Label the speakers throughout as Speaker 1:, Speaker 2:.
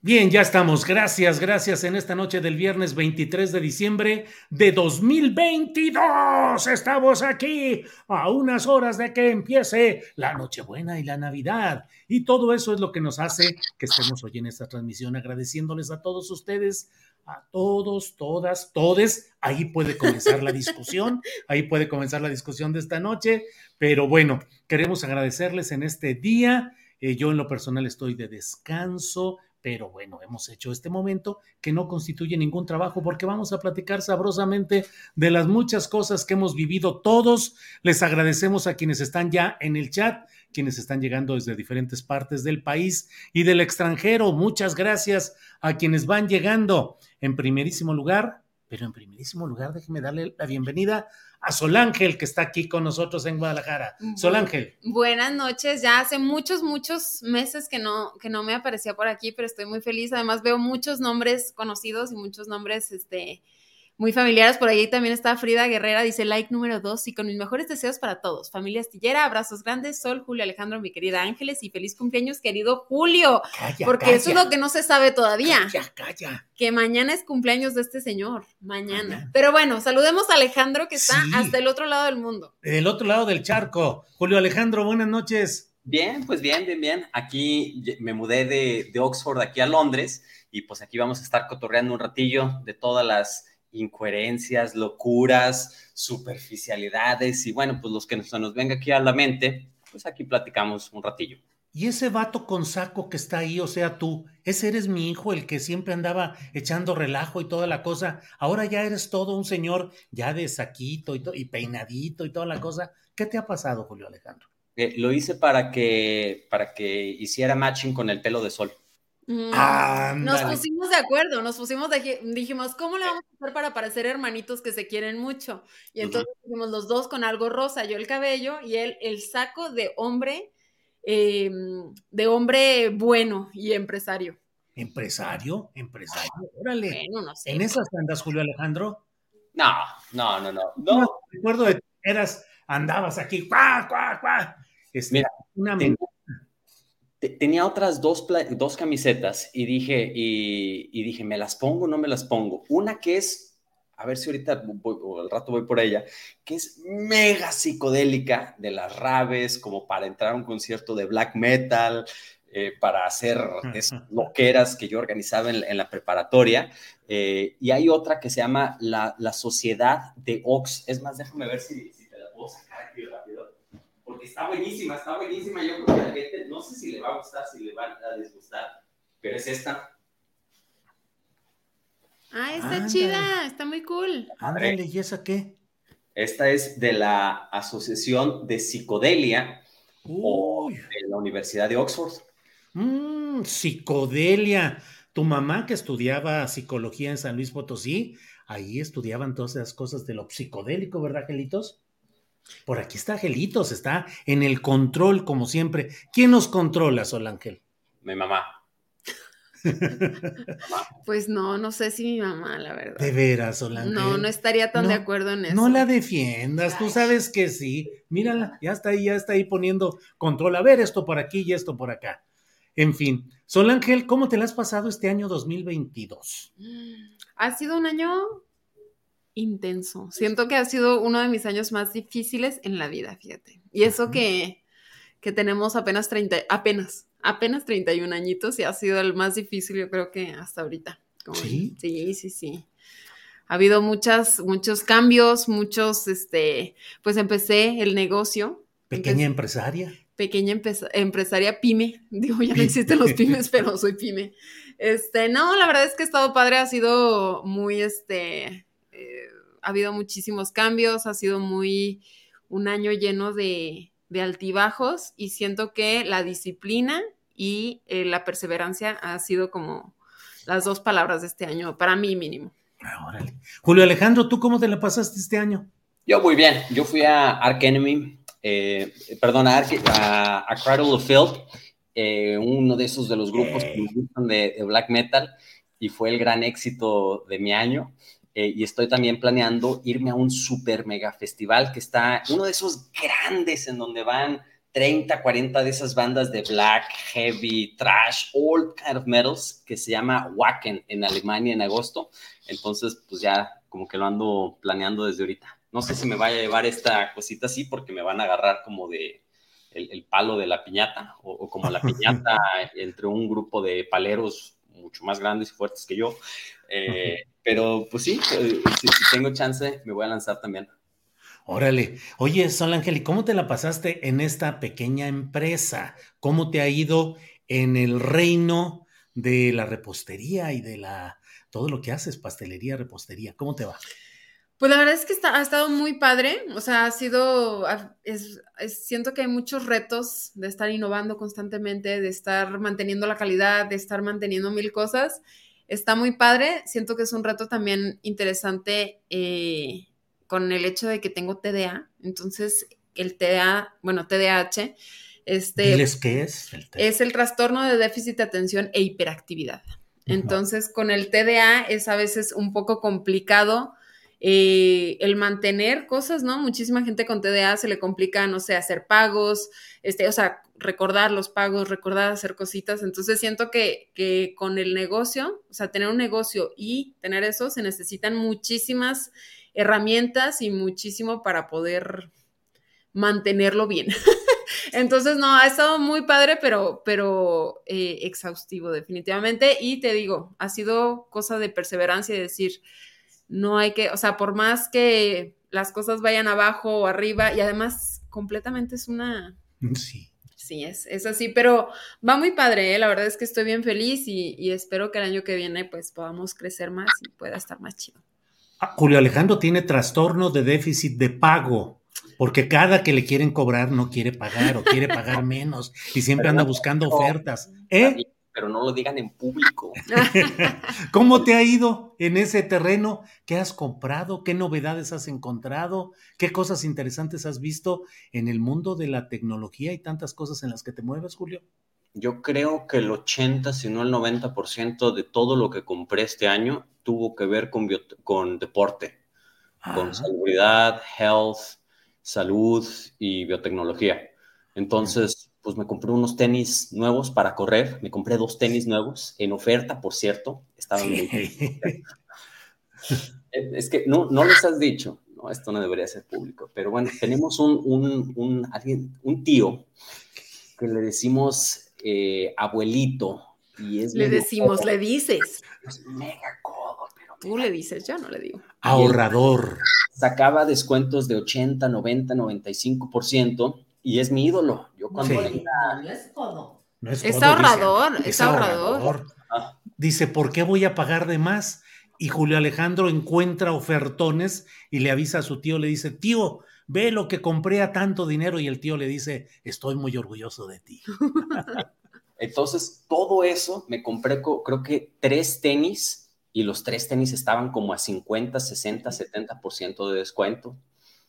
Speaker 1: Bien, ya estamos. Gracias, gracias en esta noche del viernes 23 de diciembre de 2022. Estamos aquí a unas horas de que empiece la Nochebuena y la Navidad. Y todo eso es lo que nos hace que estemos hoy en esta transmisión agradeciéndoles a todos ustedes, a todos, todas, todes. Ahí puede comenzar la discusión, ahí puede comenzar la discusión de esta noche. Pero bueno, queremos agradecerles en este día. Eh, yo en lo personal estoy de descanso pero bueno, hemos hecho este momento que no constituye ningún trabajo porque vamos a platicar sabrosamente de las muchas cosas que hemos vivido todos. Les agradecemos a quienes están ya en el chat, quienes están llegando desde diferentes partes del país y del extranjero. Muchas gracias a quienes van llegando. En primerísimo lugar, pero en primerísimo lugar, déjeme darle la bienvenida a Sol Ángel, que está aquí con nosotros en Guadalajara. Sol Ángel.
Speaker 2: Buenas noches, ya hace muchos, muchos meses que no, que no me aparecía por aquí, pero estoy muy feliz. Además veo muchos nombres conocidos y muchos nombres, este, muy familiares. Por ahí también está Frida Guerrera, dice like número dos y con mis mejores deseos para todos. Familia Astillera, abrazos grandes, Sol, Julio, Alejandro, mi querida Ángeles y feliz cumpleaños, querido Julio.
Speaker 1: Calla,
Speaker 2: porque
Speaker 1: calla.
Speaker 2: eso es lo que no se sabe todavía.
Speaker 1: Calla, calla.
Speaker 2: Que mañana es cumpleaños de este señor, mañana. Pero bueno, saludemos a Alejandro que está
Speaker 1: Sí.
Speaker 2: hasta el otro lado del mundo.
Speaker 1: Del otro lado del charco. Julio Alejandro, buenas noches.
Speaker 3: Bien, pues bien, bien, bien. Aquí me mudé de, de Oxford aquí a Londres y pues aquí vamos a estar cotorreando un ratillo de todas las incoherencias, locuras, superficialidades y bueno, pues los que se nos venga aquí a la mente, pues aquí platicamos un ratillo.
Speaker 1: Y ese vato con saco que está ahí, o sea, tú, ese eres mi hijo, el que siempre andaba echando relajo y toda la cosa. Ahora ya eres todo un señor ya de saquito y, y peinadito y toda la cosa. ¿Qué te ha pasado, Julio Alejandro?
Speaker 3: Eh, lo hice para que, para que hiciera matching con el pelo de sol.
Speaker 2: Mm. Nos pusimos de acuerdo, nos pusimos de, dijimos, ¿cómo le vamos a hacer para parecer hermanitos que se quieren mucho? Y entonces dijimos los dos con algo rosa, yo el cabello y él el saco de hombre, eh, de hombre bueno y empresario.
Speaker 1: ¿Empresario? ¿Empresario? Órale.
Speaker 2: Bueno, no sé.
Speaker 1: ¿En esas andas, Julio Alejandro?
Speaker 3: No, no, no, no.
Speaker 1: No,
Speaker 3: no.
Speaker 1: recuerdo de que eras, andabas aquí, cuá, cuá, cuá. Este,
Speaker 3: Mira,
Speaker 1: una
Speaker 3: tenía otras dos, dos camisetas y dije, y, y dije, ¿me las pongo o no me las pongo? Una que es, a ver si ahorita voy, o al rato voy por ella, que es mega psicodélica de las raves, como para entrar a un concierto de black metal, eh, para hacer esas loqueras que yo organizaba en, en la preparatoria. Eh, y hay otra que se llama la, la Sociedad de Ox. Es más, déjame ver si, si te la puedo sacar aquí rápido porque está buenísima, está buenísima. Yo creo que a la gente, no sé si le va a gustar, si le va a disgustar, pero es esta.
Speaker 2: Ah, está
Speaker 1: Ándale.
Speaker 2: chida, está muy cool.
Speaker 1: Ándale, ¿y esa qué?
Speaker 3: Esta es de la Asociación de Psicodelia o
Speaker 1: Uy,
Speaker 3: de la Universidad de Oxford.
Speaker 1: mm, psicodelia. Tu mamá que estudiaba psicología en San Luis Potosí, ahí estudiaban todas esas cosas de lo psicodélico, ¿verdad, Gelitos? Por aquí está Gelitos, está en el control, como siempre. ¿Quién nos controla, Sol Ángel?
Speaker 3: Mi mamá.
Speaker 2: Pues no, no sé si mi mamá, la verdad.
Speaker 1: De veras, Solange.
Speaker 2: No, no estaría tan
Speaker 1: No,
Speaker 2: de acuerdo en eso.
Speaker 1: No la defiendas, tú sabes que sí. Mírala, ya está ahí, ya está ahí poniendo control. A ver, esto por aquí y esto por acá. En fin, Sol Ángel, ¿cómo te la has pasado este año 2022?
Speaker 2: Ha sido un año intenso. Siento que ha sido uno de mis años más difíciles en la vida, fíjate. Y eso
Speaker 1: Ajá.
Speaker 2: que, que tenemos apenas 30, apenas, apenas 31 añitos y ha sido el más difícil, yo creo que hasta ahorita. Como-
Speaker 1: ¿Sí?
Speaker 2: Sí, sí, sí. Ha habido muchas, muchos cambios, muchos, este, pues empecé el negocio.
Speaker 1: Pequeña
Speaker 2: Empecé-
Speaker 1: empresaria.
Speaker 2: pequeña empeza- empresaria pyme. Digo, ya no existen los pymes, pero soy pyme. Este, no, la verdad es que ha estado padre, ha sido muy, este, eh, ha habido muchísimos cambios, ha sido muy, un año lleno de, de altibajos y siento que la disciplina y eh, la perseverancia ha sido como las dos palabras de este año, para mí mínimo.
Speaker 1: Ah, órale. Julio Alejandro, ¿tú cómo te la pasaste este año?
Speaker 3: Yo muy bien. Yo fui a Ark Enemy, eh, perdón, a, Ark- a, a Cradle of Filth, eh, uno de esos de los grupos que me gustan de, de black metal, y fue el gran éxito de mi año. Eh, y estoy también planeando irme a un super mega festival que está, uno de esos grandes en donde van 30, 40 de esas bandas de black, heavy, trash, all kind of metals, que se llama Wacken en Alemania en agosto. Entonces, pues ya como que lo ando planeando desde ahorita. No sé si me vaya a llevar esta cosita así porque me van a agarrar como de el, el palo de la piñata o, o como la piñata entre un grupo de paleros mucho más grandes y fuertes que yo. Eh, pero pues sí, eh, si, si tengo chance me voy a lanzar también.
Speaker 1: Órale. Oye, Sol Ángel, ¿y cómo te la pasaste en esta pequeña empresa? ¿Cómo te ha ido en el reino de la repostería y de la todo lo que haces, pastelería, repostería? ¿Cómo te va?
Speaker 2: Pues la verdad es que está, ha estado muy padre, o sea, ha sido, es, es- siento que hay muchos retos de estar innovando constantemente, de estar manteniendo la calidad, de estar manteniendo mil cosas. Está muy padre, siento que es un reto también interesante eh, con el hecho de que tengo TDA, entonces el TDA, bueno, TDAH, este,
Speaker 1: qué es. el
Speaker 2: es el trastorno de déficit de atención e hiperactividad. Entonces, con el TDA es a veces un poco complicado eh, el mantener cosas, ¿no? Muchísima gente con TDA se le complica, no sé, hacer pagos, este, o sea, recordar los pagos, recordar hacer cositas. Entonces, siento que, que con el negocio, o sea, tener un negocio y tener eso, se necesitan muchísimas herramientas y muchísimo para poder mantenerlo bien. Entonces, no, ha estado muy padre, pero, pero eh, exhaustivo definitivamente. Y te digo, ha sido cosa de perseverancia y decir, no hay que, o sea, por más que las cosas vayan abajo o arriba, y además completamente es una,
Speaker 1: Sí.
Speaker 2: Sí, es, es así, pero va muy padre, ¿eh? la verdad es que estoy bien feliz y, y espero que el año que viene pues podamos crecer más y pueda estar más chido.
Speaker 1: Ah, Julio Alejandro tiene trastorno de déficit de pago, porque cada que le quieren cobrar no quiere pagar o quiere pagar menos y siempre anda buscando ofertas. ¿Eh?
Speaker 3: Pero no lo digan en público.
Speaker 1: ¿Cómo te ha ido en ese terreno? ¿Qué has comprado? ¿Qué novedades has encontrado? ¿Qué cosas interesantes has visto en el mundo de la tecnología y tantas cosas en las que te mueves, Julio?
Speaker 3: Yo creo que el 80, si no el 90% de todo lo que compré este año tuvo que ver con, con deporte, con
Speaker 1: Ah,
Speaker 3: seguridad, health, salud y biotecnología. Entonces, pues me compré unos tenis nuevos para correr. Me compré dos tenis nuevos en oferta, por cierto. Estaban muy
Speaker 1: sí.
Speaker 3: Es que no, no les has dicho, no, esto no debería ser público, pero bueno, tenemos un, un, un, alguien, un tío que le decimos eh, abuelito y es
Speaker 2: Le decimos,
Speaker 3: codo,
Speaker 2: le dices,
Speaker 3: es mega codo, pero
Speaker 2: tú le dices, yo no le digo.
Speaker 1: Ahorrador.
Speaker 3: sacaba descuentos de 80, 90, 95% y es mi ídolo. Yo cuando
Speaker 1: Sí. No es
Speaker 2: Es
Speaker 1: codo, dice.
Speaker 2: ahorrador, es ahorrador.
Speaker 3: Ah,
Speaker 1: Dice, ¿por qué voy a pagar de más? Y Julio Alejandro encuentra ofertones y le avisa a su tío, le dice, tío, ve lo que compré a tanto dinero. Y el tío le dice, estoy muy orgulloso de ti.
Speaker 3: Entonces, todo eso me compré, co- creo que tres tenis y los tres tenis estaban como a 50, 60, 70% de descuento.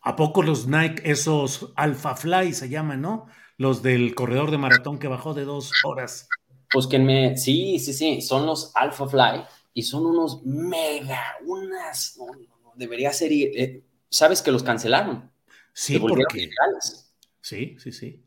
Speaker 1: ¿A poco los Nike, esos Alpha Fly se llaman, no? Los del corredor de maratón que bajó de dos horas.
Speaker 3: Pues que me, sí, sí, sí, son los Alpha Fly y son unos mega, unas, debería ser, eh, sabes que los cancelaron.
Speaker 1: Sí, porque... Sí, sí, sí.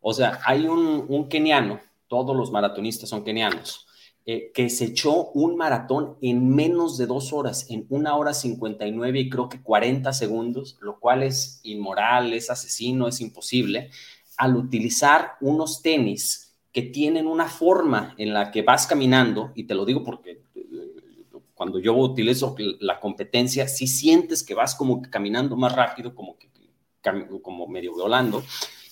Speaker 3: O sea, hay un, un keniano, todos los maratonistas son kenianos, eh, que se echó un maratón en menos de dos horas, en una hora 59 y creo que 40 segundos, lo cual es inmoral, es asesino, es imposible, al utilizar unos tenis que tienen una forma en la que vas caminando, y te lo digo porque eh, cuando yo utilizo la competencia, si sientes que vas como caminando más rápido, como como medio volando,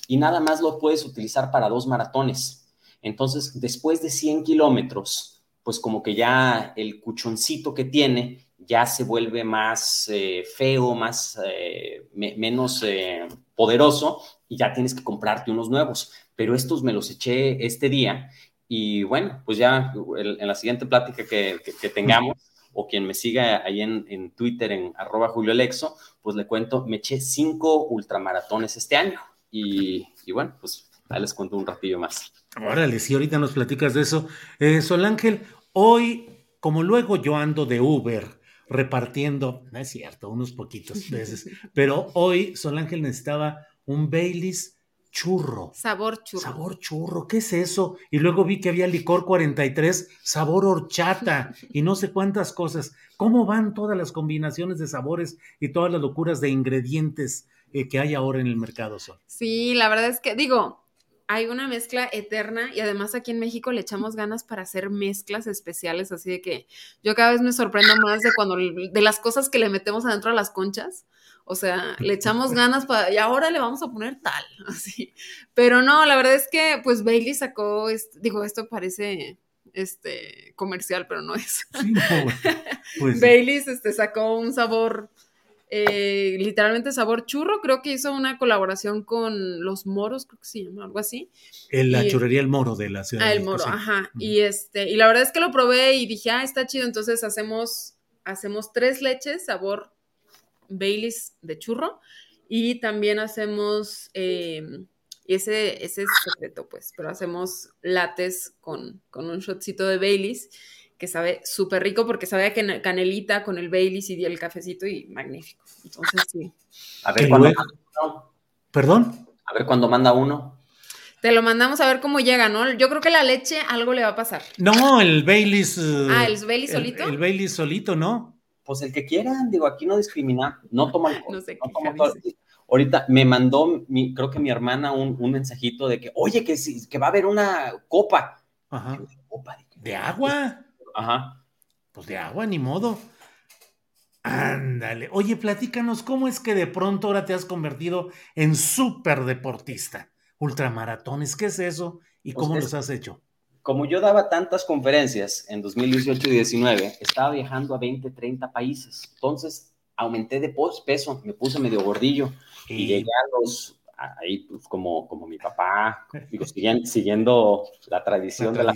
Speaker 3: y nada más lo puedes utilizar para dos maratones entonces, después de 100 kilómetros, pues como que ya el cuchoncito que tiene ya se vuelve más eh, feo, más, eh, menos eh, poderoso y ya tienes que comprarte unos nuevos. Pero estos me los eché este día y bueno, pues ya en la siguiente plática que, tengamos o quien me siga ahí en, Twitter en arroba Julio Lexo, pues le cuento, me eché cinco ultramaratones este año y, y bueno, pues ahí les cuento un ratillo más.
Speaker 1: Órale, sí, ahorita nos platicas de eso. Eh, Sol Ángel, hoy, como luego yo ando de Uber repartiendo, no es cierto, unos poquitos veces, pero hoy Sol Ángel necesitaba un Baileys churro.
Speaker 2: Sabor churro.
Speaker 1: Sabor churro, ¿qué es eso? Y luego vi que había licor 43, sabor horchata y no sé cuántas cosas. ¿Cómo van todas las combinaciones de sabores y todas las locuras de ingredientes eh, que hay ahora en el mercado, Sol?
Speaker 2: Sí, la verdad es que, digo, hay una mezcla eterna y además aquí en México le echamos ganas para hacer mezclas especiales, así de que yo cada vez me sorprendo más de cuando de las cosas que le metemos adentro a las conchas. O sea, le echamos ganas para y ahora le vamos a poner tal, así. Pero no, la verdad es que pues Bailey sacó, digo, esto parece este comercial, pero no es. Pues Bailey este, sacó un sabor eh, literalmente sabor churro. Creo que hizo una colaboración con los moros, creo que se llama, algo así.
Speaker 1: En la churrería El Moro de la ciudad.
Speaker 2: Ah, El Moro, ajá. Y este, y la verdad es que lo probé y dije, ah, está chido. Entonces hacemos, hacemos tres leches, sabor Baileys de churro. Y también hacemos, em, ese, ese es secreto, pues, pero hacemos lates con, con un shotcito de Baileys que sabe súper rico porque sabe que canelita con el Baileys y el cafecito y magnífico. Entonces, sí.
Speaker 3: A ver cuándo
Speaker 1: ¿Perdón?
Speaker 3: A ver cuándo manda uno.
Speaker 2: Te lo mandamos a ver cómo llega, ¿no? Yo creo que la leche algo le va a pasar.
Speaker 1: No, el Baileys.
Speaker 2: ah, el Baileys solito.
Speaker 1: El, Baileys solito, ¿no?
Speaker 3: Pues el que quieran, digo, aquí no discrimina, no toma alcohol. no sé qué Ahorita me mandó, mi, creo que mi hermana, un, un mensajito de que, oye, que, que va a haber una copa.
Speaker 1: Ajá. ¿Copa de agua?
Speaker 3: Ajá.
Speaker 1: Pues de agua, ni modo. Ándale. Oye, platícanos, ¿cómo es que de pronto ahora te has convertido en súper deportista? Ultramaratones, ¿qué es eso? ¿Y pues cómo los has hecho?
Speaker 3: Como yo daba tantas conferencias en 2018 y 2019, estaba viajando a 20, 30 países. Entonces, aumenté de peso, me puse medio gordillo y llegué a los ahí pues como, como mi papá, digo, siguiendo, la tradición, de la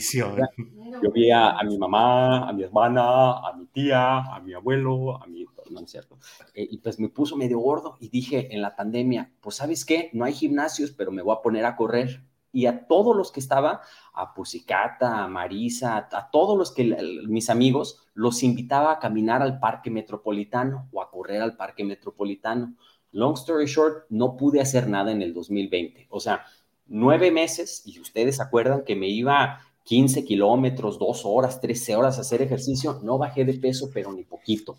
Speaker 3: yo vi a, mi mamá, a mi hermana, a mi tía, a mi abuelo, a mi, no es cierto, eh, y pues me puso medio gordo y dije en la pandemia, pues sabes qué, no hay gimnasios, pero me voy a poner a correr. Y a todos los que estaba, a Pusicata, a Marisa, a todos los que mis amigos, los invitaba a caminar al parque metropolitano o a correr al parque metropolitano Long story short, no pude hacer nada en el 2020. O sea, nueve meses, y ustedes acuerdan que me iba 15 kilómetros, dos horas, 13 horas a hacer ejercicio, no bajé de peso, pero ni poquito.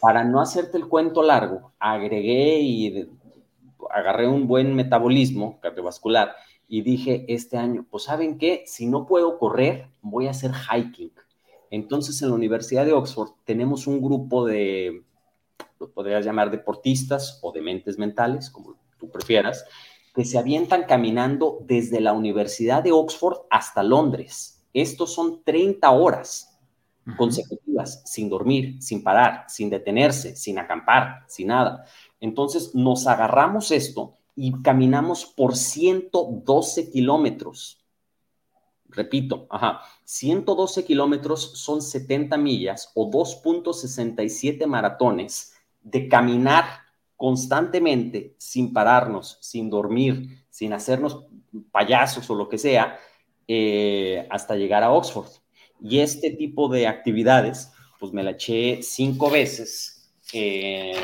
Speaker 3: Para no hacerte el cuento largo, agregué y agarré un buen metabolismo cardiovascular y dije este año, pues saben qué, si no puedo correr, voy a hacer hiking. Entonces en la Universidad de Oxford tenemos un grupo de lo podrías llamar deportistas o de mentes mentales, como tú prefieras, que se avientan caminando desde la Universidad de Oxford hasta Londres. Estos son 30 horas consecutivas, sin dormir, sin parar, sin detenerse, sin acampar, sin nada. Entonces nos agarramos esto y caminamos por 112 kilómetros. Repito, ajá, 112 kilómetros son 70 millas o 2.67 maratones de caminar constantemente, sin pararnos, sin dormir, sin hacernos payasos o lo que sea, eh, hasta llegar a Oxford. Y este tipo de actividades, pues me la eché cinco veces, eh,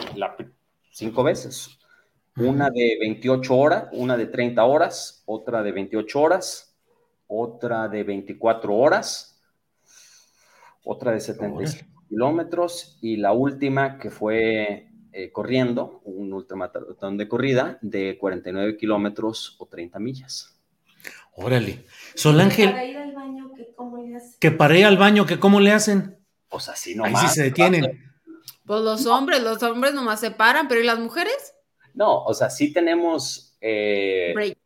Speaker 3: cinco veces. Una de 28 horas, una de 30 horas, otra de 28 horas, otra de 24 horas, otra de 75 kilómetros y la última que fue eh, corriendo, un ultramaratón de corrida de 49 kilómetros o 30 millas.
Speaker 1: Órale. Sol Ángel. Para ir al baño, que cómo le hacen. Que para ir al baño, que cómo le hacen.
Speaker 3: Pues así nomás.
Speaker 1: Ahí sí se detienen.
Speaker 2: Pues los hombres, los hombres nomás se paran, pero ¿y las mujeres?
Speaker 3: No, o sea, sí tenemos eh, break.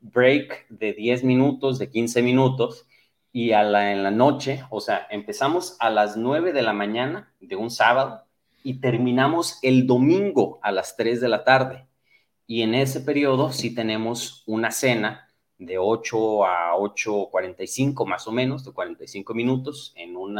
Speaker 3: break. de 10 minutos, de 15 minutos, y a la, en la noche, o sea, empezamos a las 9 de la mañana de un sábado y terminamos el domingo a las 3 de la tarde. Y en ese periodo sí tenemos una cena de 8 a 8.45 más o menos, de 45 minutos, en un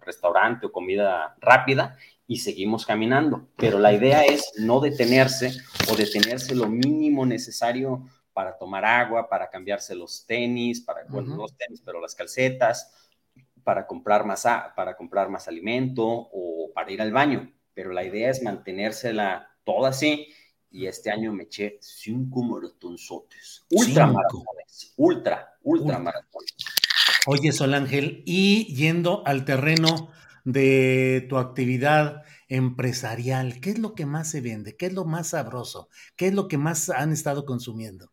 Speaker 3: restaurante o comida rápida y seguimos caminando. Pero la idea es no detenerse o detenerse lo mínimo necesario para tomar agua, para cambiarse los tenis, para, bueno, los tenis, pero las calcetas, para comprar más, para comprar más alimento o para ir al baño. Pero la idea es mantenérsela toda así y este año me eché cinco maratonzotes. Ultra maratones. Ultra, ultra, maratones.
Speaker 1: Oye, Sol Ángel, y yendo al terreno de tu actividad empresarial, ¿qué es lo que más se vende? ¿Qué es lo más sabroso? ¿Qué es lo que más han estado consumiendo?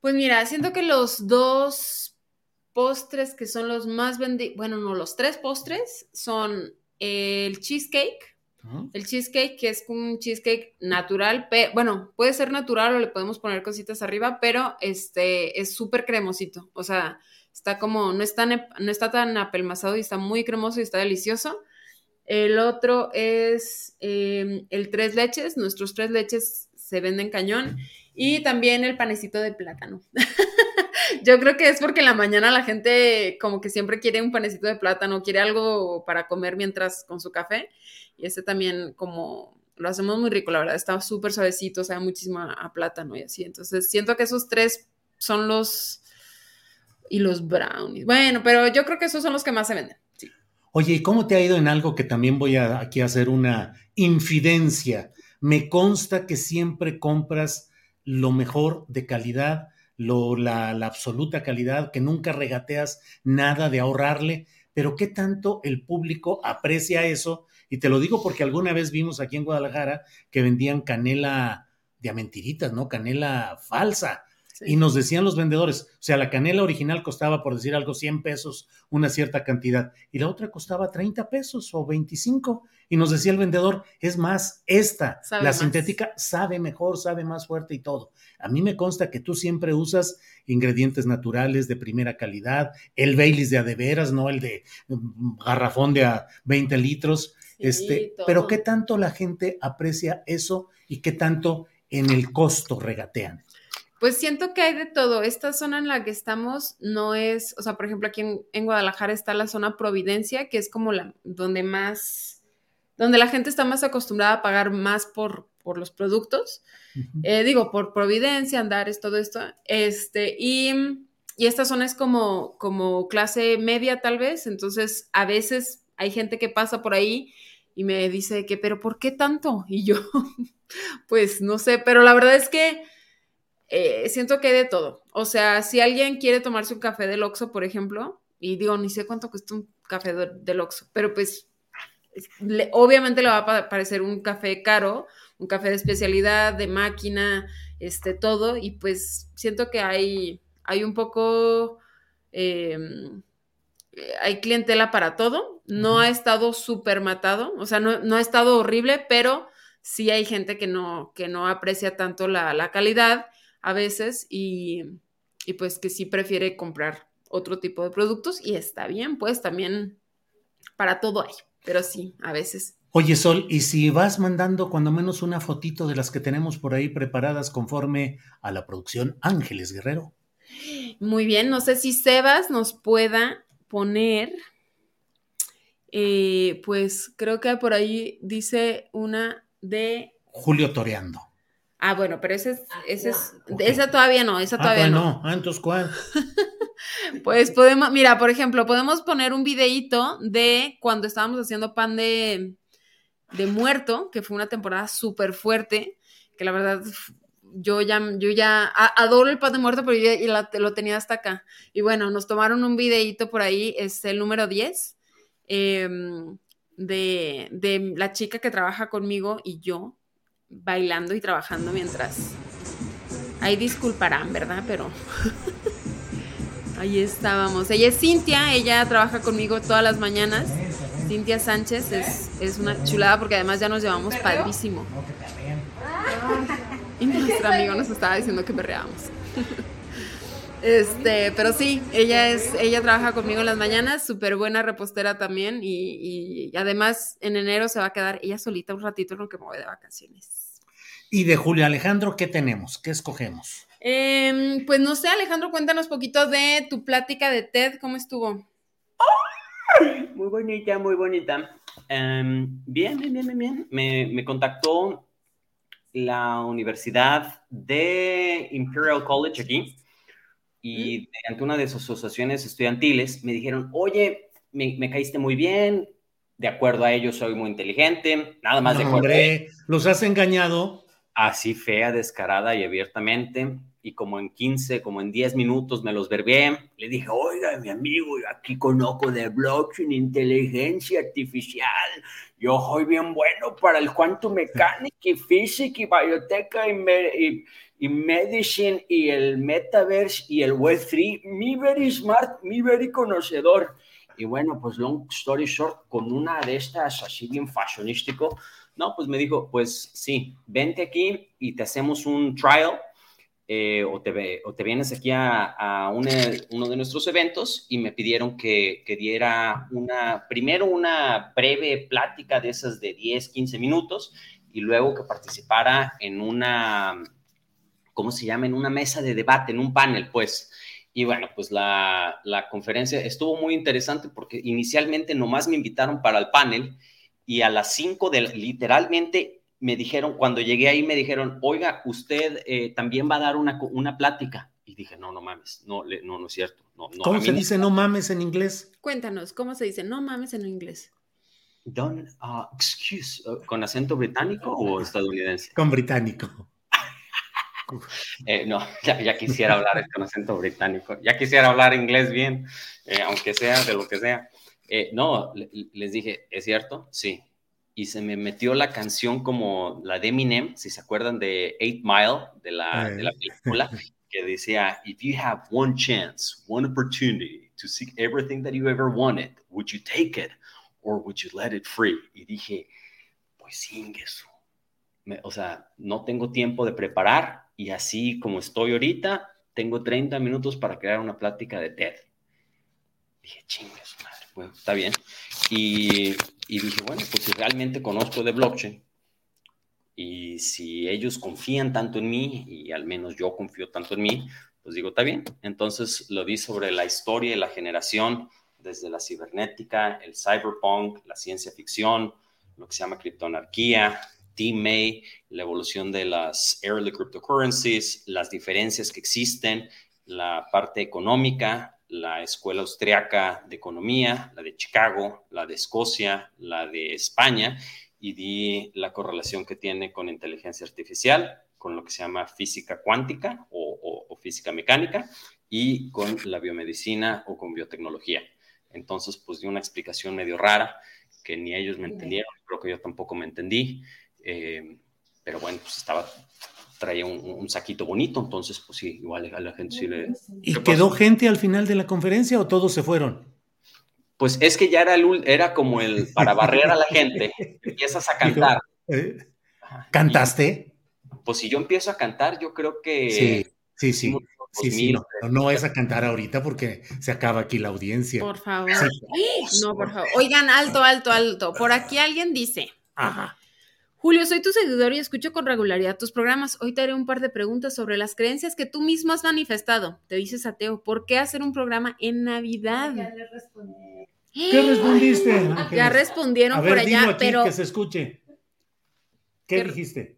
Speaker 2: Pues mira, siento que los dos postres que son los más vendidos, bueno, no, los tres postres son el cheesecake, el cheesecake, que es un cheesecake natural, bueno, puede ser natural o le podemos poner cositas arriba, pero este es súper cremosito. O sea, está como, no, está, no está tan apelmazado y está muy cremoso y está delicioso. El otro es em, el tres leches. Nuestros tres leches se venden cañón. Y también el panecito de plátano. Yo creo que es porque en la mañana la gente como que siempre quiere un panecito de plátano, quiere algo para comer mientras con su café. Y ese también como lo hacemos muy rico, la verdad, está súper suavecito, sabe muchísimo a, plátano y así. Entonces siento que esos tres son los... Y los brownies. Bueno, pero yo creo que esos son los que más se venden.
Speaker 1: Oye, ¿y cómo te ha ido en algo que también voy a aquí a hacer una infidencia? Me consta que siempre compras lo mejor de calidad, lo, la, la absoluta calidad, que nunca regateas nada de ahorrarle, pero ¿qué tanto el público aprecia eso y te lo digo porque alguna vez vimos aquí en Guadalajara que vendían canela de mentiritas, ¿no? Canela falsa. Y nos decían los vendedores, o sea, la canela original costaba, por decir algo, 100 pesos, una cierta cantidad, y la otra costaba 30 pesos o 25. Y nos decía el vendedor, es más, esta, la sintética, sabe mejor, sabe más fuerte y todo. A mí me consta que tú siempre usas ingredientes naturales de primera calidad, el Baileys de a de veras, no el de mm, garrafón de a 20 litros. Este, pero ¿qué tanto la gente aprecia eso y qué tanto en el costo regatean?
Speaker 2: Pues siento que hay de todo. Esta zona en la que estamos no es, o sea, por ejemplo, aquí en, Guadalajara está la zona Providencia, que es como la donde más, donde la gente está más acostumbrada a pagar más por, por los productos. Eh, digo, por Providencia, Andares, todo esto. Este, y, y esta zona es como, como clase media, tal vez. Entonces, a veces hay gente que pasa por ahí y me dice que, pero ¿por qué tanto? Y yo, pues no sé, pero la verdad es que eh, siento que hay de todo. O sea, si alguien quiere tomarse un café del Oxxo, por ejemplo, y digo, ni sé cuánto cuesta un café del Oxxo, pero pues obviamente le va a parecer un café caro, un café de especialidad, de máquina, este, todo, y pues siento que hay, hay un poco... Em, hay clientela para todo, no ha estado súper matado, o sea, no, ha estado horrible, pero sí hay gente que no, que no aprecia tanto la, calidad a veces y, y, pues que sí prefiere comprar otro tipo de productos y está bien, pues también para todo hay, pero sí, a veces.
Speaker 1: Oye, Sol, y si vas mandando cuando menos una fotito de las que tenemos por ahí preparadas conforme a la producción Ángeles Guerrero.
Speaker 2: Muy bien, no sé si Sebas nos pueda poner, eh, pues creo que por ahí dice una de...
Speaker 1: Julio Toreando.
Speaker 2: Ah, bueno, pero ese es, ese es, esa todavía no, esa ah, todavía no.
Speaker 1: no. Ah, entonces, ¿cuál?
Speaker 2: Pues podemos, mira, por ejemplo, podemos poner un videíto de cuando estábamos haciendo pan de, de muerto, que fue una temporada súper fuerte, que la verdad yo ya, yo ya adoro el pan de muerto, pero yo ya lo tenía hasta acá. Y bueno, nos tomaron un videíto por ahí, es el número 10, em, de, de la chica que trabaja conmigo y yo bailando y trabajando mientras... Ahí disculparán, ¿verdad? Pero ahí estábamos. Ella es Cintia, ella trabaja conmigo todas las mañanas. Cintia Sánchez es, es una chulada porque además ya nos llevamos padrísimo. Y nuestro amigo nos estaba diciendo que perreábamos. Este, pero sí, ella es, ella trabaja conmigo en las mañanas, súper buena repostera también, y, además en enero se va a quedar ella solita un ratito en lo que me voy de vacaciones.
Speaker 1: Y de Julio Alejandro, ¿qué tenemos? ¿Qué escogemos?
Speaker 2: Em, pues no sé, Alejandro, cuéntanos poquito de tu plática de TED, ¿cómo estuvo?
Speaker 3: Muy bonita, muy bonita. Em, bien, bien, bien, bien, Me, me contactó la Universidad de Imperial College aquí y mediante una de sus asociaciones estudiantiles me dijeron, oye, me, caíste muy bien, de acuerdo a ellos soy muy inteligente, nada más de acuerdo.
Speaker 1: Hombre, los has engañado.
Speaker 3: Así fea, descarada y abiertamente y como en 15, como en 10 minutos me los verbié. Le dije, oiga, mi amigo, yo aquí conozco de blockchain, inteligencia artificial. Yo soy bien bueno para el quantum mechanics y física y biblioteca y, y, medicine y el metaverse y el Web3. Mi very smart, mi very conocedor. Y bueno, pues long story short, con una de estas así bien fashionístico, no, pues me dijo, pues sí, vente aquí y te hacemos un trial eh, o, te, o, vienes aquí a, uno de nuestros eventos y me pidieron que, diera una, primero una breve plática de esas de 10, 15 minutos y luego que participara en una, ¿cómo se llama? En una mesa de debate, en un panel, pues. Y bueno, pues la, la conferencia estuvo muy interesante porque inicialmente nomás me invitaron para el panel y a las 5 de, literalmente me dijeron, cuando llegué ahí me dijeron, oiga, usted eh, también va a dar una, una plática. Y dije, no, no mames, no, no, no es cierto. No,
Speaker 1: ¿Cómo se dice no mames en inglés?
Speaker 2: Cuéntanos, ¿cómo se dice no mames en inglés?
Speaker 3: Don, uh, excuse, uh, ¿con acento británico o estadounidense?
Speaker 1: Con británico.
Speaker 3: Eh, no, ya, quisiera hablar con acento británico, ya quisiera hablar inglés bien, eh, aunque sea de lo que sea. no, les dije, ¿es cierto? Sí, y se me metió la canción como la de Eminem, si se acuerdan de Eight Mile, de la, de la película, que decía, if you have one chance, one opportunity to seek everything that you ever wanted, would you take it or would you let it free? Y dije, pues sin eso. o sea, no tengo tiempo de preparar y así como estoy ahorita, tengo 30 minutos para crear una plática de TED. Dije, chingas, madre, bueno, está bien. Y, dije, bueno, pues si realmente conozco de blockchain y si ellos confían tanto en mí y al menos yo confío tanto en mí, pues digo, está bien. Entonces lo di sobre la historia y la generación desde la cibernética, el cyberpunk, la ciencia ficción, lo que se llama criptoanarquía, D-May, la evolución de las early cryptocurrencies, las diferencias que existen, la parte económica, la Escuela Austriaca de Economía, la de Chicago, la de Escocia, la de España, y di la correlación que tiene con inteligencia artificial, con lo que se llama física cuántica o, física mecánica, y con la biomedicina o con biotecnología. Entonces, pues di una explicación medio rara que ni ellos me entendieron, creo que yo tampoco me entendí, eh, pero bueno, pues estaba traía un, saquito bonito, entonces pues sí, igual a la gente sí le...
Speaker 1: ¿Y quedó gente al final de la conferencia o todos se fueron?
Speaker 3: Pues es que ya era, el, era como el, para barrer a la gente, empiezas a cantar.
Speaker 1: Eh, ¿Cantaste?
Speaker 3: pues si yo empiezo a cantar, yo creo que...
Speaker 1: Sí, sí, sí. Sí, sí, no, no es a cantar ahorita porque se acaba aquí la audiencia.
Speaker 2: Por favor. No, por favor. Oigan, alto, alto, alto. Por aquí alguien dice.
Speaker 1: Ajá.
Speaker 2: Julio, soy tu seguidor y escucho con regularidad tus programas. Hoy te haré un par de preguntas sobre las creencias que tú mismo has manifestado. Te dices ateo, ¿por qué hacer un programa en Navidad? Ya le
Speaker 1: respondí. ¿Qué respondiste?
Speaker 2: Ya respondieron por allá, pero
Speaker 1: que se escuche. ¿Qué, dijiste?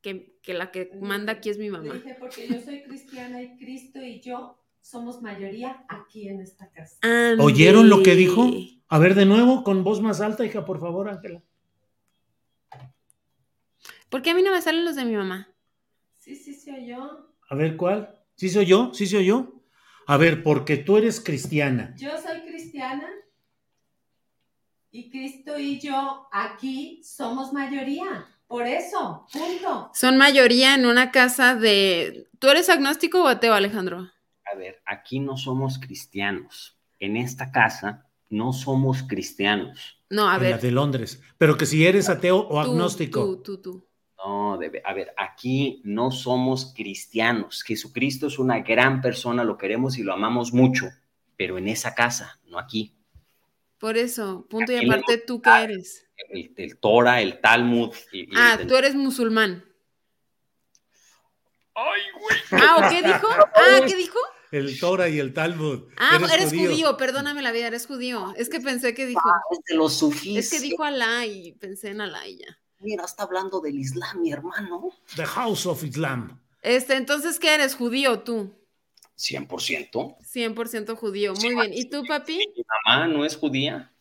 Speaker 2: Que, la que manda aquí es mi mamá.
Speaker 4: Dije porque yo soy cristiana y Cristo y yo
Speaker 5: somos mayoría aquí en esta casa.
Speaker 1: ¿Oyeron lo que dijo? A ver, de nuevo, con voz más alta, hija, por favor, Ángela.
Speaker 2: ¿Por qué a mí no me salen los de mi mamá?
Speaker 5: Sí, sí, se oyó.
Speaker 1: A ver, ¿cuál? ¿Sí se oyó? ¿Sí se oyó? A ver, porque tú eres cristiana.
Speaker 5: Yo soy cristiana y Cristo y yo aquí somos mayoría. Por eso, punto.
Speaker 2: Son mayoría en una casa de... ¿Tú eres agnóstico o ateo, Alejandro?
Speaker 3: A ver, aquí no somos cristianos. En esta casa no somos cristianos.
Speaker 2: No, a
Speaker 1: en
Speaker 2: ver.
Speaker 1: la de Londres. Pero que si eres ateo o
Speaker 2: tú,
Speaker 1: agnóstico.
Speaker 2: Tú, tú, tú.
Speaker 3: No, debe, a ver, aquí no somos cristianos. Jesucristo es una gran persona, lo queremos y lo amamos mucho, pero en esa casa, no aquí.
Speaker 2: Por eso, punto y aparte,
Speaker 3: no-
Speaker 2: ¿tú qué eres?
Speaker 3: El, el Torah, el Talmud. y- y
Speaker 2: Ah,
Speaker 3: el-
Speaker 2: tú eres musulmán.
Speaker 3: Ay, güey.
Speaker 2: Ah, ¿o qué dijo? Ah, ¿qué dijo?
Speaker 1: El Torah y el Talmud.
Speaker 2: Ah, eres, judío. perdóname la vida, eres judío. Es que pensé que dijo.
Speaker 3: Es de los sufís.
Speaker 2: Es que dijo Alá y pensé en Alá y ya.
Speaker 3: Mira, está hablando del Islam, mi hermano.
Speaker 1: The House of Islam.
Speaker 2: Este, entonces, ¿qué eres? ¿Judío tú?
Speaker 3: 100%.
Speaker 2: 100% judío. Muy bien. ¿Y tú, papi?
Speaker 3: Mi mamá no es judía.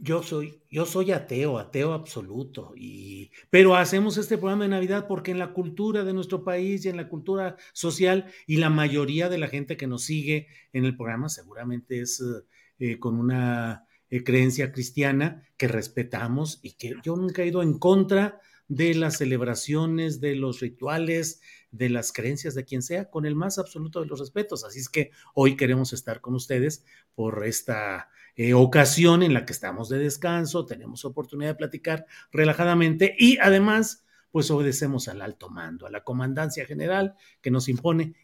Speaker 1: Yo soy, yo soy ateo, ateo absoluto. Y, pero hacemos este programa de Navidad porque en la cultura de nuestro país y en la cultura social y la mayoría de la gente que nos sigue en el programa seguramente es eh, eh, con una eh, creencia cristiana que respetamos y que yo nunca he ido en contra de las celebraciones, de los rituales, de las creencias de quien sea, con el más absoluto de los respetos. Así es que hoy queremos estar con ustedes por esta eh, ocasión en la que estamos de descanso, tenemos oportunidad de platicar relajadamente y además, pues obedecemos al alto mando, a la comandancia general que nos impone.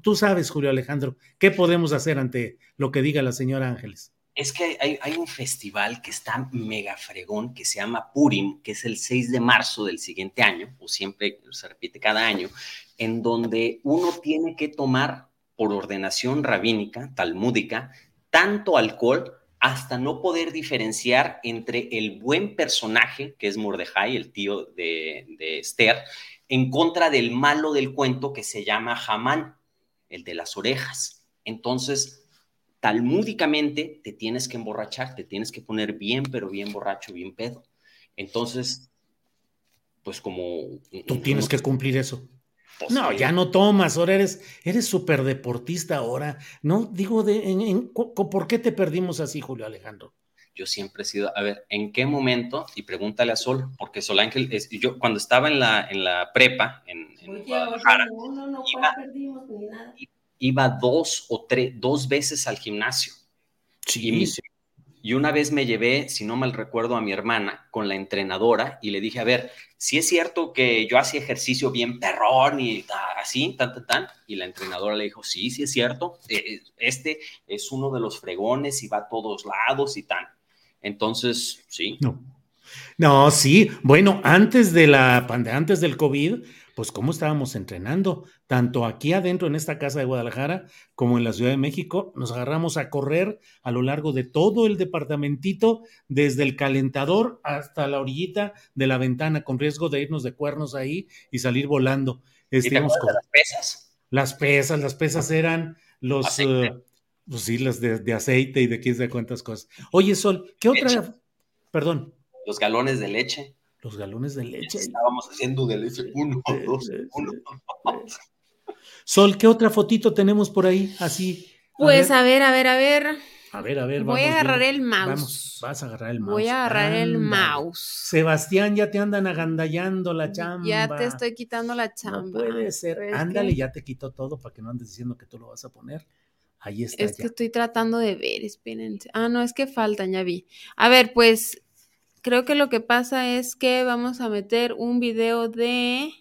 Speaker 1: Tú sabes, Julio Alejandro, ¿qué podemos hacer ante lo que diga la señora Ángeles?
Speaker 3: Es que hay, un festival que está mega fregón que se llama Purim, que es el 6 de marzo del siguiente año, o siempre se repite cada año, en donde uno tiene que tomar por ordenación rabínica, talmúdica, tanto alcohol hasta no poder diferenciar entre el buen personaje, que es Mordejai, el tío de, de Esther, en contra del malo del cuento que se llama Hamán, el de las orejas. Entonces, talmúdicamente te tienes que emborrachar, te tienes que poner bien, pero bien borracho, bien pedo. Entonces, pues como...
Speaker 1: Tú tienes que cumplir eso. Pues no, ya no tomas, ahora eres, eres súper deportista ahora. No, digo, de, en, en, ¿por qué te perdimos así, Julio Alejandro?
Speaker 3: Yo siempre he sido, a ver, ¿en qué momento? Y pregúntale a Sol, porque Sol Ángel, es, yo cuando estaba en la, en la prepa, en, en
Speaker 5: oye, Guadalajara, no, no, no, iba, perdimos ni nada.
Speaker 3: Iba dos o tres, dos veces al gimnasio.
Speaker 1: Sí,
Speaker 3: y, mi,
Speaker 1: sí.
Speaker 3: y una vez me llevé, si no mal recuerdo, a mi hermana con la entrenadora y le dije, a ver, si es cierto que yo hacía ejercicio bien perrón y así, tan, tan, tan. Y la entrenadora le dijo, sí, sí es cierto. Este es uno de los fregones y va a todos lados y tan. Entonces, sí.
Speaker 1: No. No, sí. Bueno, antes de la antes del COVID, pues cómo estábamos entrenando, tanto aquí adentro en esta casa de Guadalajara como en la Ciudad de México, nos agarramos a correr a lo largo de todo el departamentito, desde el calentador hasta la orillita de la ventana, con riesgo de irnos de cuernos ahí y salir volando.
Speaker 3: Este, ¿Y te con... las pesas?
Speaker 1: Las pesas, las pesas eran los, uh, pues sí, las de, de, aceite y de quién sabe cuántas cosas. Oye, Sol, ¿qué otra? Perdón.
Speaker 3: Los galones de leche.
Speaker 1: Los galones de leche.
Speaker 3: Estábamos haciendo de leche. Uno, dos, uno.
Speaker 1: Sol, ¿qué otra fotito tenemos por ahí? Así.
Speaker 2: A pues ver. a ver, a ver, a ver.
Speaker 1: A ver, a ver.
Speaker 2: Voy a agarrar
Speaker 1: bien.
Speaker 2: el mouse.
Speaker 1: Vamos, vas a agarrar el mouse.
Speaker 2: Voy a agarrar Anda. el mouse.
Speaker 1: Sebastián, ya te andan agandallando la chamba.
Speaker 2: Ya te estoy quitando la chamba.
Speaker 1: No puede ser. Ándale, que... ya te quito todo para que no andes diciendo que tú lo vas a poner. Ahí está.
Speaker 2: Es
Speaker 1: ya.
Speaker 2: que estoy tratando de ver, espérense. Ah, no, es que faltan, ya vi. A ver, pues creo que lo que pasa es que vamos a meter un video de.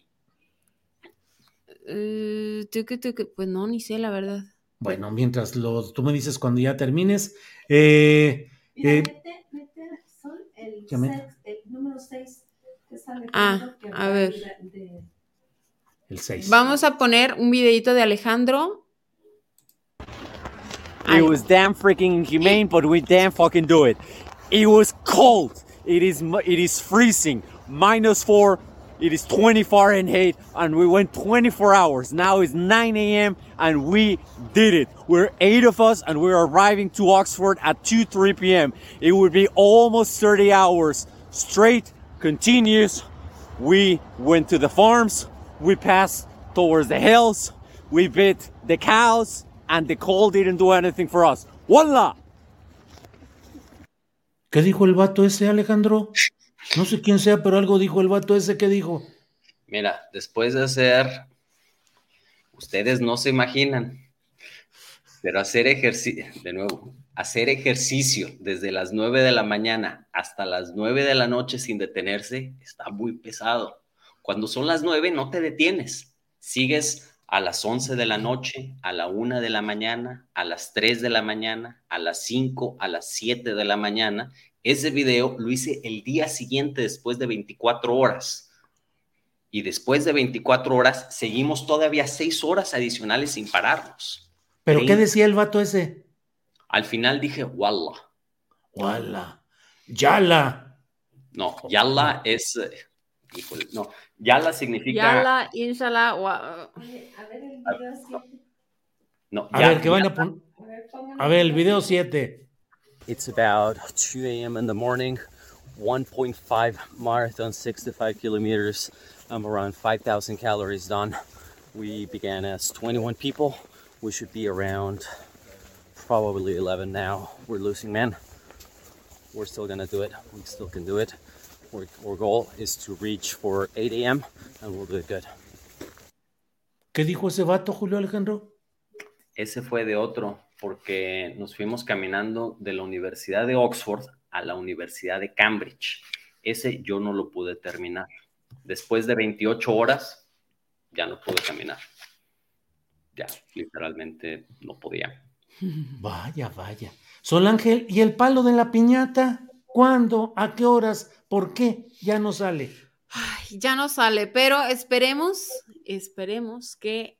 Speaker 2: Tuque. Pues no, ni sé, la verdad.
Speaker 1: Bueno, mientras lo, tú me dices cuando ya termines. Eh,
Speaker 5: Mira,
Speaker 1: eh,
Speaker 5: mete, mete son el, sex, el, número 6 que sale.
Speaker 2: Ah,
Speaker 5: que
Speaker 2: a ver.
Speaker 5: De, de...
Speaker 1: El 6.
Speaker 2: Vamos a poner un videito de Alejandro.
Speaker 4: It was damn freaking inhumane, but we damn fucking do it. It was cold. It is it is freezing. Minus four, It is 20 Fahrenheit and we went 24 hours. Now it's 9 a.m. and we did it. We're eight of us and we're arriving to Oxford at 2 3 p.m. It would be almost 30 hours straight, continuous. We went to the farms, we passed towards the hills, we bit the cows, and the cold didn't do anything for us. Voila!
Speaker 1: ¿Qué dijo el vato ese, Alejandro? No sé quién sea, pero algo dijo el vato ese. ¿Qué dijo?
Speaker 3: Mira, después de hacer, ustedes no se imaginan, pero hacer ejercicio, de nuevo, hacer ejercicio desde las 9 de la mañana hasta las 9 de la noche sin detenerse está muy pesado. Cuando son las 9 no te detienes, sigues a las 11 de la noche, a la 1 de la mañana, a las 3 de la mañana, a las 5, a las 7 de la mañana. Ese video lo hice el día siguiente después de 24 horas. Y después de 24 horas seguimos todavía 6 horas adicionales sin pararnos.
Speaker 1: ¿Pero qué decía el vato ese?
Speaker 3: Al final dije, Wallah.
Speaker 1: Wallah. Yala.
Speaker 3: No, Yalla es... híjole, no, Yalla significa...
Speaker 2: Yala, inshallah. wa-
Speaker 3: No,
Speaker 1: A
Speaker 3: ya-
Speaker 1: ver, ¿qué van
Speaker 3: ya-
Speaker 1: a poner? A ver, el video 7.
Speaker 4: It's about 2 a.m. in the morning, 1.5 marathon, 65 kilometers. I'm around 5,000 calories done. We began as 21 people. We should be around probably 11 now. We're losing men. We're still gonna do it. We still can do it. Our, our goal is to reach for 8 a.m. and we'll do it good.
Speaker 1: ¿Qué dijo ese vato, Julio Alejandro?
Speaker 3: Ese fue de otro, porque nos fuimos caminando de la Universidad de Oxford a la Universidad de Cambridge. Ese yo no lo pude terminar. Después de 28 horas, ya no pude caminar. Ya, literalmente no podía.
Speaker 1: Vaya, vaya. Sol Ángel, ¿y el palo de la piñata? ¿Cuándo? ¿A qué horas? ¿Por qué? Ya no sale.
Speaker 2: Ay, ya no sale, pero esperemos, esperemos que.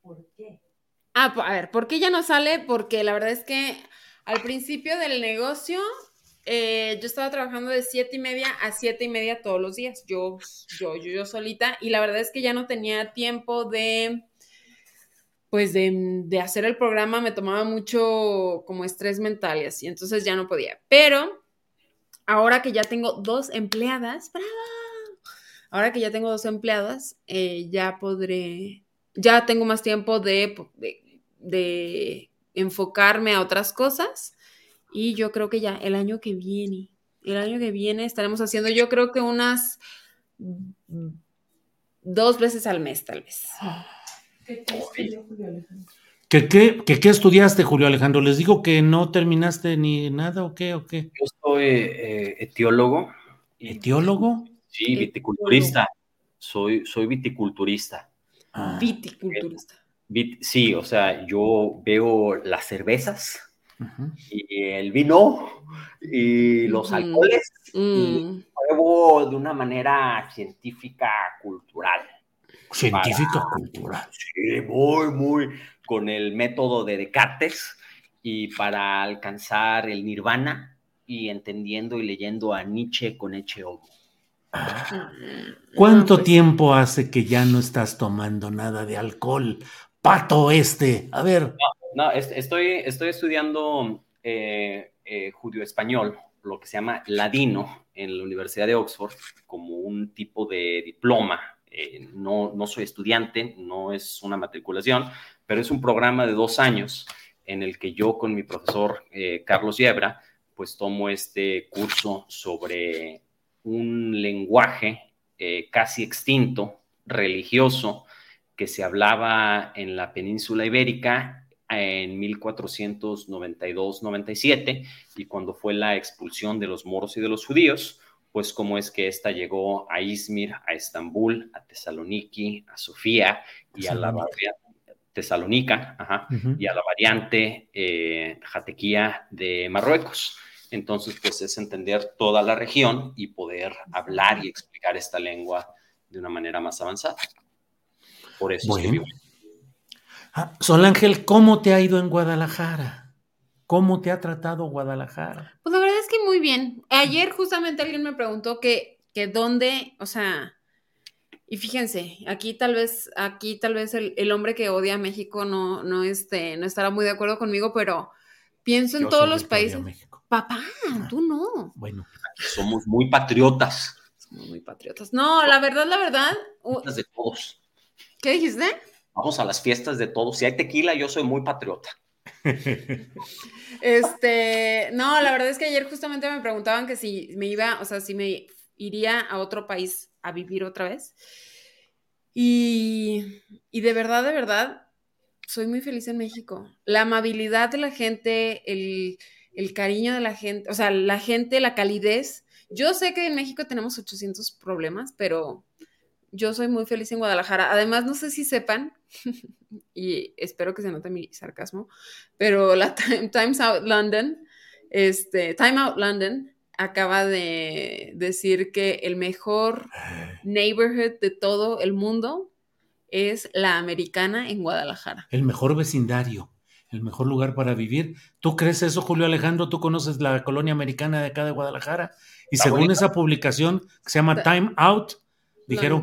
Speaker 2: ¿Por qué? Ah, a ver, ¿por qué ya no sale? Porque la verdad es que al principio del negocio eh, yo estaba trabajando de siete y media a siete y media todos los días, yo, yo, yo, yo solita, y la verdad es que ya no tenía tiempo de, pues de, de hacer el programa, me tomaba mucho como estrés mental y así, entonces ya no podía. Pero ahora que ya tengo dos empleadas, ¡bravo! Ahora que ya tengo dos empleadas, eh, ya podré, ya tengo más tiempo de, de, de enfocarme a otras cosas y yo creo que ya el año que viene, el año que viene estaremos haciendo yo creo que unas dos veces al mes tal vez.
Speaker 1: ¿Qué, qué, qué, qué estudiaste, Julio Alejandro? ¿Les digo que no terminaste ni nada o qué? ¿O qué?
Speaker 3: Yo soy eh, etiólogo. y-
Speaker 1: ¿Etiólogo?
Speaker 3: Sí, viticulturista. Soy, soy viticulturista.
Speaker 1: Ah,
Speaker 2: Viticulturista.
Speaker 3: Vit- sí, o sea, yo veo las cervezas y el vino y los
Speaker 2: Ujú.
Speaker 3: alcoholes
Speaker 2: Mm.
Speaker 3: pruebo de una manera científica, cultural.
Speaker 1: Científica cultural.
Speaker 3: Sí, muy, muy con el método de Descartes y para alcanzar el nirvana y entendiendo y leyendo a Nietzsche con Eche Ovo.
Speaker 1: ¿Cuánto
Speaker 2: No, pues,
Speaker 1: tiempo hace que ya no estás tomando nada de alcohol? Pato este. A ver,
Speaker 3: No, est- estoy, estoy estudiando eh, eh, judío-español, lo que se llama ladino, en la Universidad de Oxford, como un tipo de diploma. Eh, no, no soy estudiante, no es una matriculación, pero es un programa de dos años en el que yo con mi profesor eh, Carlos Yebra, pues tomo este curso sobre un lenguaje eh, casi extinto, religioso, que se hablaba en la península ibérica en 1492-97 y cuando fue la expulsión de los moros y de los judíos, pues cómo es que esta llegó a Izmir, a Estambul, a Tesaloniki, a Sofía y a la
Speaker 1: Tesalónica.
Speaker 3: y a la variante eh, Jatequía de Marruecos. Entonces, pues es entender toda la región y poder hablar y explicar esta lengua de una manera más avanzada. Por eso es que
Speaker 1: Bueno.
Speaker 3: vivo.
Speaker 1: Ah, Sol Ángel, ¿cómo te ha ido en Guadalajara? ¿Cómo te ha tratado Guadalajara?
Speaker 2: Pues la verdad es que muy bien. Ayer justamente alguien me preguntó que, que dónde, o sea, Y fíjense, aquí tal vez, aquí tal vez el, hombre que odia a México no, no, este, no estará muy de acuerdo conmigo, pero pienso en todos los países. Papá, tú no.
Speaker 1: Bueno,
Speaker 3: somos muy patriotas.
Speaker 2: Somos muy patriotas. No, la verdad, la verdad.
Speaker 3: de todos.
Speaker 2: ¿Qué dijiste?
Speaker 3: Vamos a las fiestas de todos. Si hay tequila, yo soy muy patriota.
Speaker 2: Este, no, la verdad es que ayer justamente me preguntaban que si me iba, o sea, si me iría a otro país a vivir otra vez. Y, de verdad, de verdad, soy muy feliz en México. La amabilidad de la gente, el, el cariño de la gente, o sea, la gente, la calidez. Yo sé que en México tenemos 800 problemas, pero yo soy muy feliz en Guadalajara. Además, no sé si sepan, y espero que se note mi sarcasmo, pero la Times Out London, este, Time Out London acaba de decir que el mejor neighborhood de todo el mundo es la americana en Guadalajara.
Speaker 1: El mejor vecindario, el mejor lugar para vivir. ¿Tú crees eso, Julio Alejandro? ¿Tú conoces la colonia americana de acá de Guadalajara? Y según esa publicación que se llama Time Out, dijeron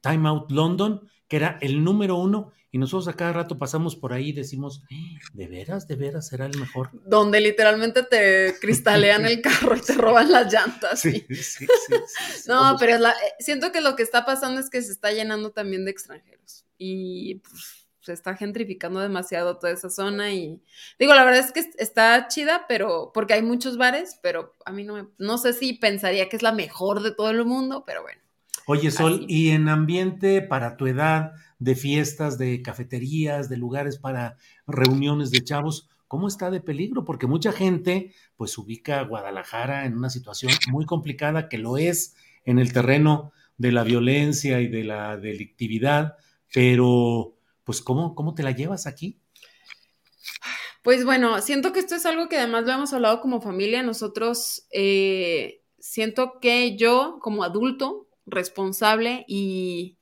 Speaker 1: Time Out London, que era el número uno y nosotros a cada rato pasamos por ahí y decimos, ¿de veras, de veras será el mejor?
Speaker 2: Donde literalmente te cristalean el carro y te roban las llantas. Sí, sí, sí. no, pero eh, siento que lo que está pasando es que se está llenando también de extranjeros y pues, se está gentrificando demasiado toda esa zona y digo, la verdad es que está chida, pero porque hay muchos bares, pero a mí no me, no sé si pensaría que es la mejor de todo el mundo, pero bueno.
Speaker 1: Oye, Sol, y en ambiente para tu edad, de fiestas, de cafeterías, de lugares para reuniones de chavos, ¿cómo está de peligro? Porque mucha gente pues ubica a Guadalajara en una situación muy complicada que lo es en el terreno de la violencia y de la delictividad, pero pues ¿cómo, cómo te la llevas aquí?
Speaker 2: Pues bueno, siento que esto es algo que además lo hemos hablado como familia. Nosotros eh, siento que yo como adulto responsable y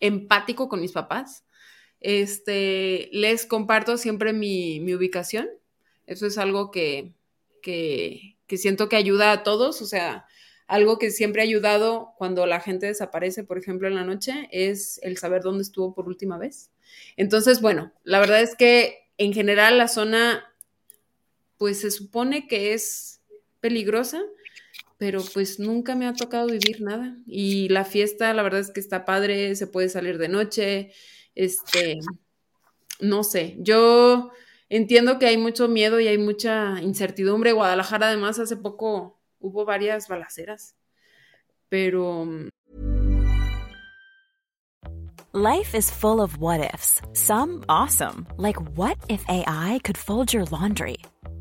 Speaker 2: empático con mis papás. Este, les comparto siempre mi, ubicación. Eso es algo que, que, siento que ayuda a todos. O sea, algo que siempre ha ayudado cuando la gente desaparece, por ejemplo, en la noche, es el saber dónde estuvo por última vez. Entonces, bueno, la verdad es que en general la zona, pues se supone que es peligrosa, pero pues nunca me ha tocado vivir nada. Y la fiesta, la verdad es que está padre, se puede salir de noche, este, no sé, yo entiendo que hay mucho miedo y hay mucha incertidumbre. Guadalajara además hace poco hubo varias balaceras, pero... Mm,
Speaker 6: Life is full of what ifs, some awesome, like what if AI could fold your laundry?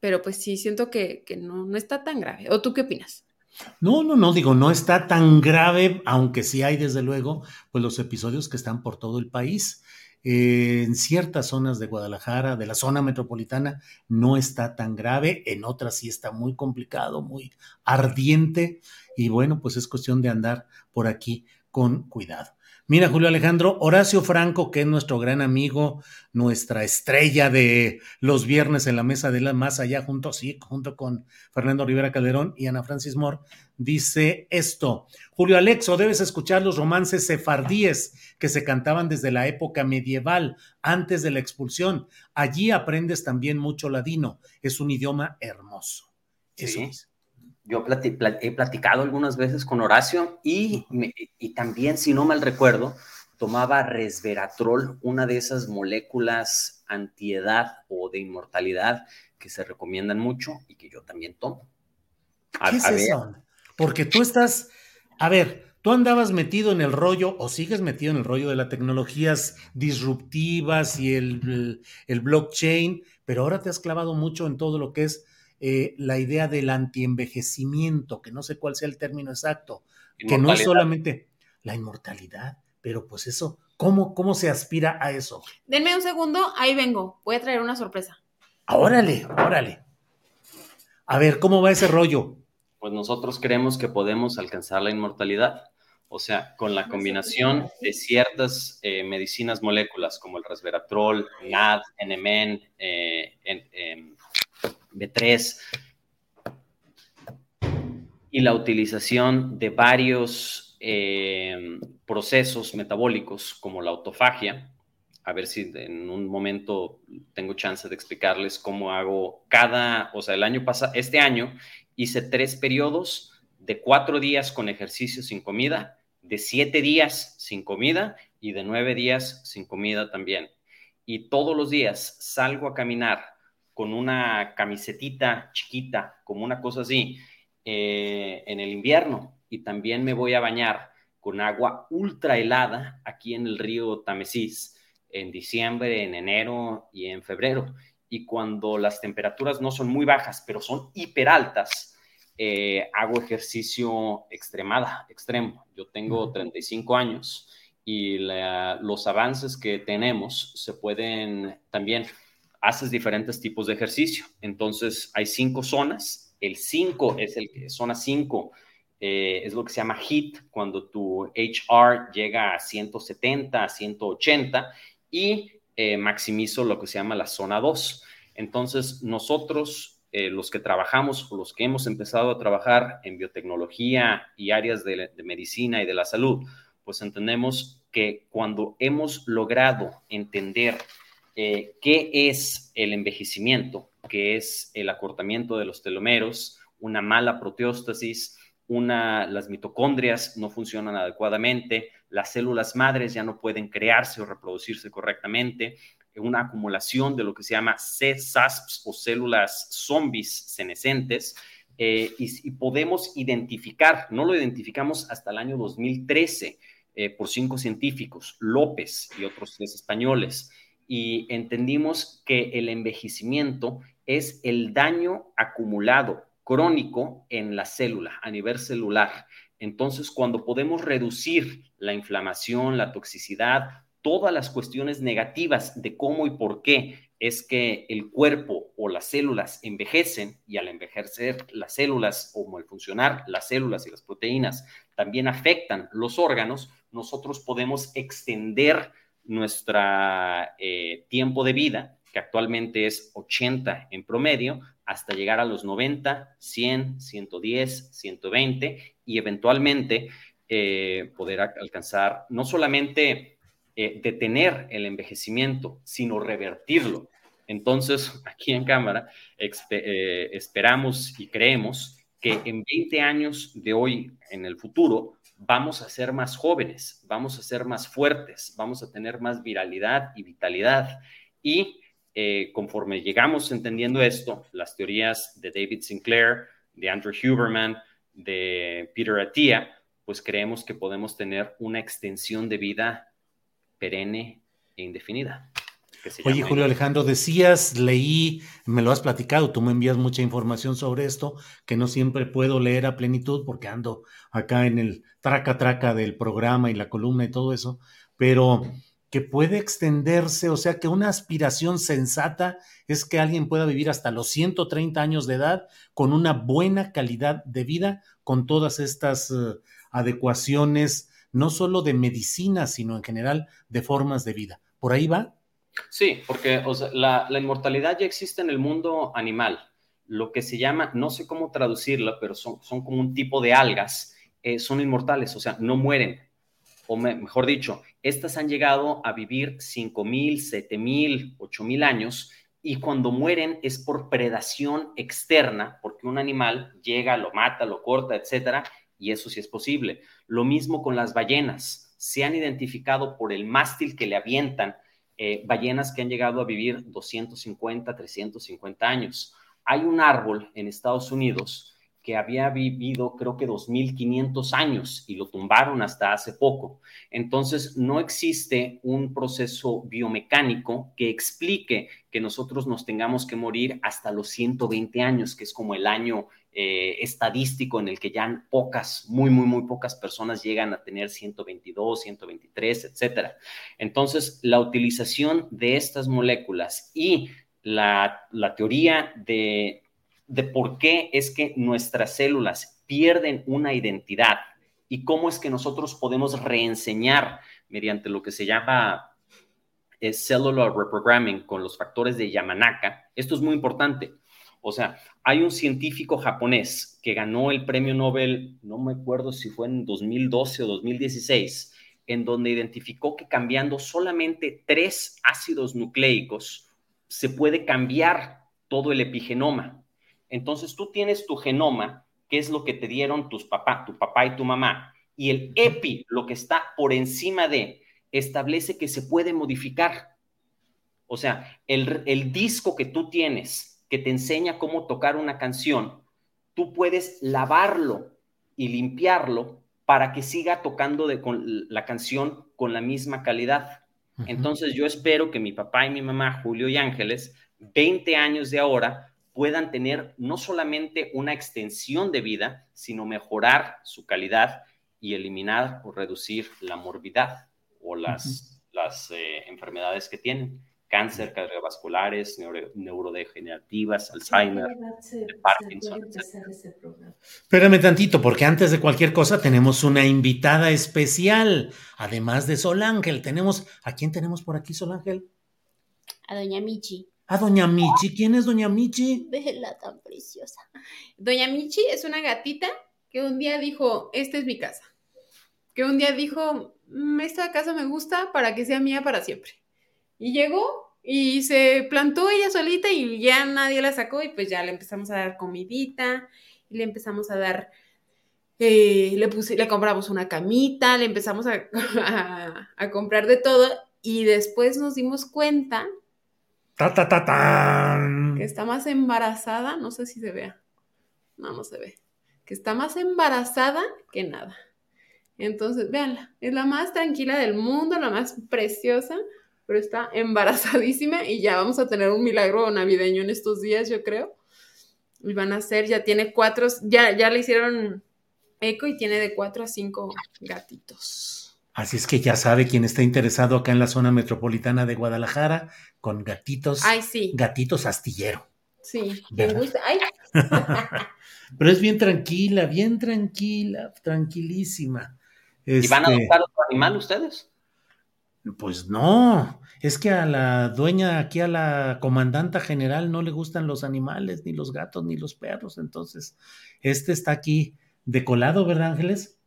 Speaker 2: Pero pues sí, siento que, no, no está tan grave. ¿O tú qué opinas?
Speaker 1: No, no, no, digo, no está tan grave, aunque sí hay desde luego, pues los episodios que están por todo el país. Eh, en ciertas zonas de Guadalajara, de la zona metropolitana, no está tan grave, en otras sí está muy complicado, muy ardiente, y bueno, pues es cuestión de andar por aquí con cuidado. Mira, Julio Alejandro, Horacio Franco, que es nuestro gran amigo, nuestra estrella de los viernes en la mesa de la más allá, junto, sí, junto con Fernando Rivera Calderón y Ana Francis Moore, dice esto. Julio Alexo, debes escuchar los romances sefardíes que se cantaban desde la época medieval, antes de la expulsión. Allí aprendes también mucho ladino. Es un idioma hermoso. Eso
Speaker 3: es yo he platicado algunas veces con Horacio y, y, también, si no mal recuerdo, tomaba resveratrol, una de esas moléculas antiedad o de inmortalidad que se recomiendan mucho y que yo también tomo.
Speaker 1: ¿Qué es eso? Porque tú estás, a ver, tú andabas metido en el rollo o sigues metido en el rollo de las tecnologías disruptivas y el, el, blockchain, pero ahora te has clavado mucho en todo lo que es eh, la idea del antienvejecimiento, que no sé cuál sea el término exacto, que no es solamente la inmortalidad, pero pues eso, ¿cómo, ¿cómo se aspira a eso?
Speaker 2: Denme un segundo, ahí vengo, voy a traer una sorpresa.
Speaker 1: Órale, órale. A ver, ¿cómo va ese rollo?
Speaker 3: Pues nosotros creemos que podemos alcanzar la inmortalidad. O sea, con la combinación de ciertas eh, medicinas moléculas como el resveratrol, NAD, NMN, eh, B3, y la utilización de varios eh, procesos metabólicos como la autofagia, a ver si en un momento tengo chance de explicarles cómo hago cada, o sea, el año pasado, este año hice tres periodos de cuatro días con ejercicio sin comida, de siete días sin comida y de nueve días sin comida también. Y todos los días salgo a caminar con una camisetita chiquita, como una cosa así, eh, en el invierno. Y también me voy a bañar con agua ultra helada aquí en el río Tamesís en diciembre, en enero y en febrero. Y cuando las temperaturas no son muy bajas, pero son hiper altas, eh, hago ejercicio extremada, extremo. Yo tengo 35 años y los avances que tenemos se pueden también, haces diferentes tipos de ejercicio. Entonces, hay cinco zonas. El 5 es el que, zona 5 eh, es lo que se llama HIT, cuando tu HR llega a 170, a 180 y eh, maximizo lo que se llama la zona 2. Entonces, nosotros, eh, los que trabajamos o los que hemos empezado a trabajar en biotecnología y áreas de, medicina y de la salud, pues entendemos que cuando hemos logrado entender eh, qué es el envejecimiento, qué es el acortamiento de los telomeros, una mala proteóstasis, una, las mitocondrias no funcionan adecuadamente, las células madres ya no pueden crearse o reproducirse correctamente, una acumulación de lo que se llama C-SASPs o células zombies senescentes, eh, y, podemos identificar, no lo identificamos hasta el año 2013 eh, por cinco científicos, López y otros tres españoles, y entendimos que el envejecimiento es el daño acumulado crónico en la célula, a nivel celular. Entonces, cuando podemos reducir la inflamación, la toxicidad, todas las cuestiones negativas de cómo y por qué es que el cuerpo o las células envejecen y al envejecer las células o al funcionar las células y las proteínas también afectan los órganos, nosotros podemos extender nuestro eh, tiempo de vida, que actualmente es 80 en promedio, hasta llegar a los 90, 100, 110, 120 y eventualmente eh, poder alcanzar no solamente eh, detener el envejecimiento, sino revertirlo. Entonces, aquí en cámara eh, esperamos y creemos que en 20 años de hoy, en el futuro, vamos a ser más jóvenes, vamos a ser más fuertes, vamos a tener más viralidad y vitalidad. Y eh, conforme llegamos entendiendo esto, las teorías de David Sinclair, de Andrew Huberman, de Peter Attia, pues creemos que podemos tener una extensión de vida perenne e indefinida.
Speaker 1: Oye, Julio Alejandro, decías, leí, me lo has platicado, tú me envías mucha información sobre esto, que no siempre puedo leer a plenitud porque ando acá en el traca traca del programa y la columna y todo eso, pero que puede extenderse, o sea que una aspiración sensata es que alguien pueda vivir hasta los 130 años de edad con una buena calidad de vida, con todas estas eh, adecuaciones, no solo de medicina, sino en general de formas de vida. ¿Por ahí va?
Speaker 3: Sí, porque la, inmortalidad ya existe en el mundo animal. Lo que se llama, no sé cómo traducirla, pero son, como un tipo de algas, eh, son inmortales, o sea, no mueren o mejor dicho, estas han llegado a vivir 5.000, 7.000, 8.000 años y cuando mueren es por predación externa, porque un animal llega, lo mata, lo corta, etcétera, y eso sí es posible. Lo mismo con las ballenas. se han identificado por el mástil que le avientan eh, ballenas que han llegado a vivir 250, 350 años. Hay un árbol en Estados Unidos que había vivido creo que 2.500 años y lo tumbaron hasta hace poco. Entonces, no existe un proceso biomecánico que explique que nosotros nos tengamos que morir hasta los 120 años, que es como el año eh, estadístico en el que ya pocas, muy, muy, muy pocas personas llegan a tener 122, 123, etcétera. Entonces, la utilización de estas moléculas y la, la teoría de de por qué es que nuestras células pierden una identidad y cómo es que nosotros podemos reenseñar mediante lo que se llama eh, cellular reprogramming con los factores de Yamanaka. Esto es muy importante. O sea, hay un científico japonés que ganó el premio Nobel, no me acuerdo si fue en 2012 o 2016, en donde identificó que cambiando solamente tres ácidos nucleicos se puede cambiar todo el epigenoma. Entonces tú tienes tu genoma, que es lo que te dieron tus papá, tu papá y tu mamá, y el epi, lo que está por encima de, establece que se puede modificar. O sea, el, el disco que tú tienes, que te enseña cómo tocar una canción, tú puedes lavarlo y limpiarlo para que siga tocando de, con la canción con la misma calidad. Entonces yo espero que mi papá y mi mamá, Julio y Ángeles, 20 años de ahora, puedan tener no solamente una extensión de vida, sino mejorar su calidad y eliminar o reducir la morbidad o las, las eh, enfermedades que tienen. Cáncer, cardiovasculares, neurodegenerativas, Alzheimer, Parkinson.
Speaker 1: Espérame tantito, porque antes de cualquier cosa tenemos una invitada especial, además de Sol Ángel. Tenemos, ¿a quién tenemos por aquí, Sol Ángel?
Speaker 2: A doña Michi.
Speaker 1: ¿A Doña Michi? ¿Quién es Doña Michi?
Speaker 2: Vela tan preciosa. Doña Michi es una gatita que un día dijo, esta es mi casa. Que un día dijo, mm, esta casa me gusta para que sea mía para siempre. Y llegó y se plantó ella solita y ya nadie la sacó y pues ya le empezamos a dar comidita y le empezamos a dar, eh, le, puse, le compramos una camita, le empezamos a, a comprar de todo y después nos dimos cuenta
Speaker 1: Ta, ta, ta,
Speaker 2: Que está más embarazada, no sé si se vea. No, no se ve. Que está más embarazada que nada. Entonces, véanla, es la más tranquila del mundo, la más preciosa, pero está embarazadísima y ya vamos a tener un milagro navideño en estos días, yo creo. Y van a ser, ya tiene cuatro, ya, ya le hicieron eco y tiene de cuatro a cinco gatitos.
Speaker 1: Así es que ya sabe quien está interesado acá en la zona metropolitana de Guadalajara con gatitos.
Speaker 2: Ay, sí.
Speaker 1: Gatitos astillero.
Speaker 2: Sí, me gusta. Ay.
Speaker 1: Pero es bien tranquila, bien tranquila, tranquilísima.
Speaker 3: ¿Y van a este adoptar otro animal ustedes?
Speaker 1: Pues no, es que a la dueña, aquí a la comandanta general no le gustan los animales, ni los gatos, ni los perros. Entonces, este está aquí decolado, ¿verdad, Ángeles?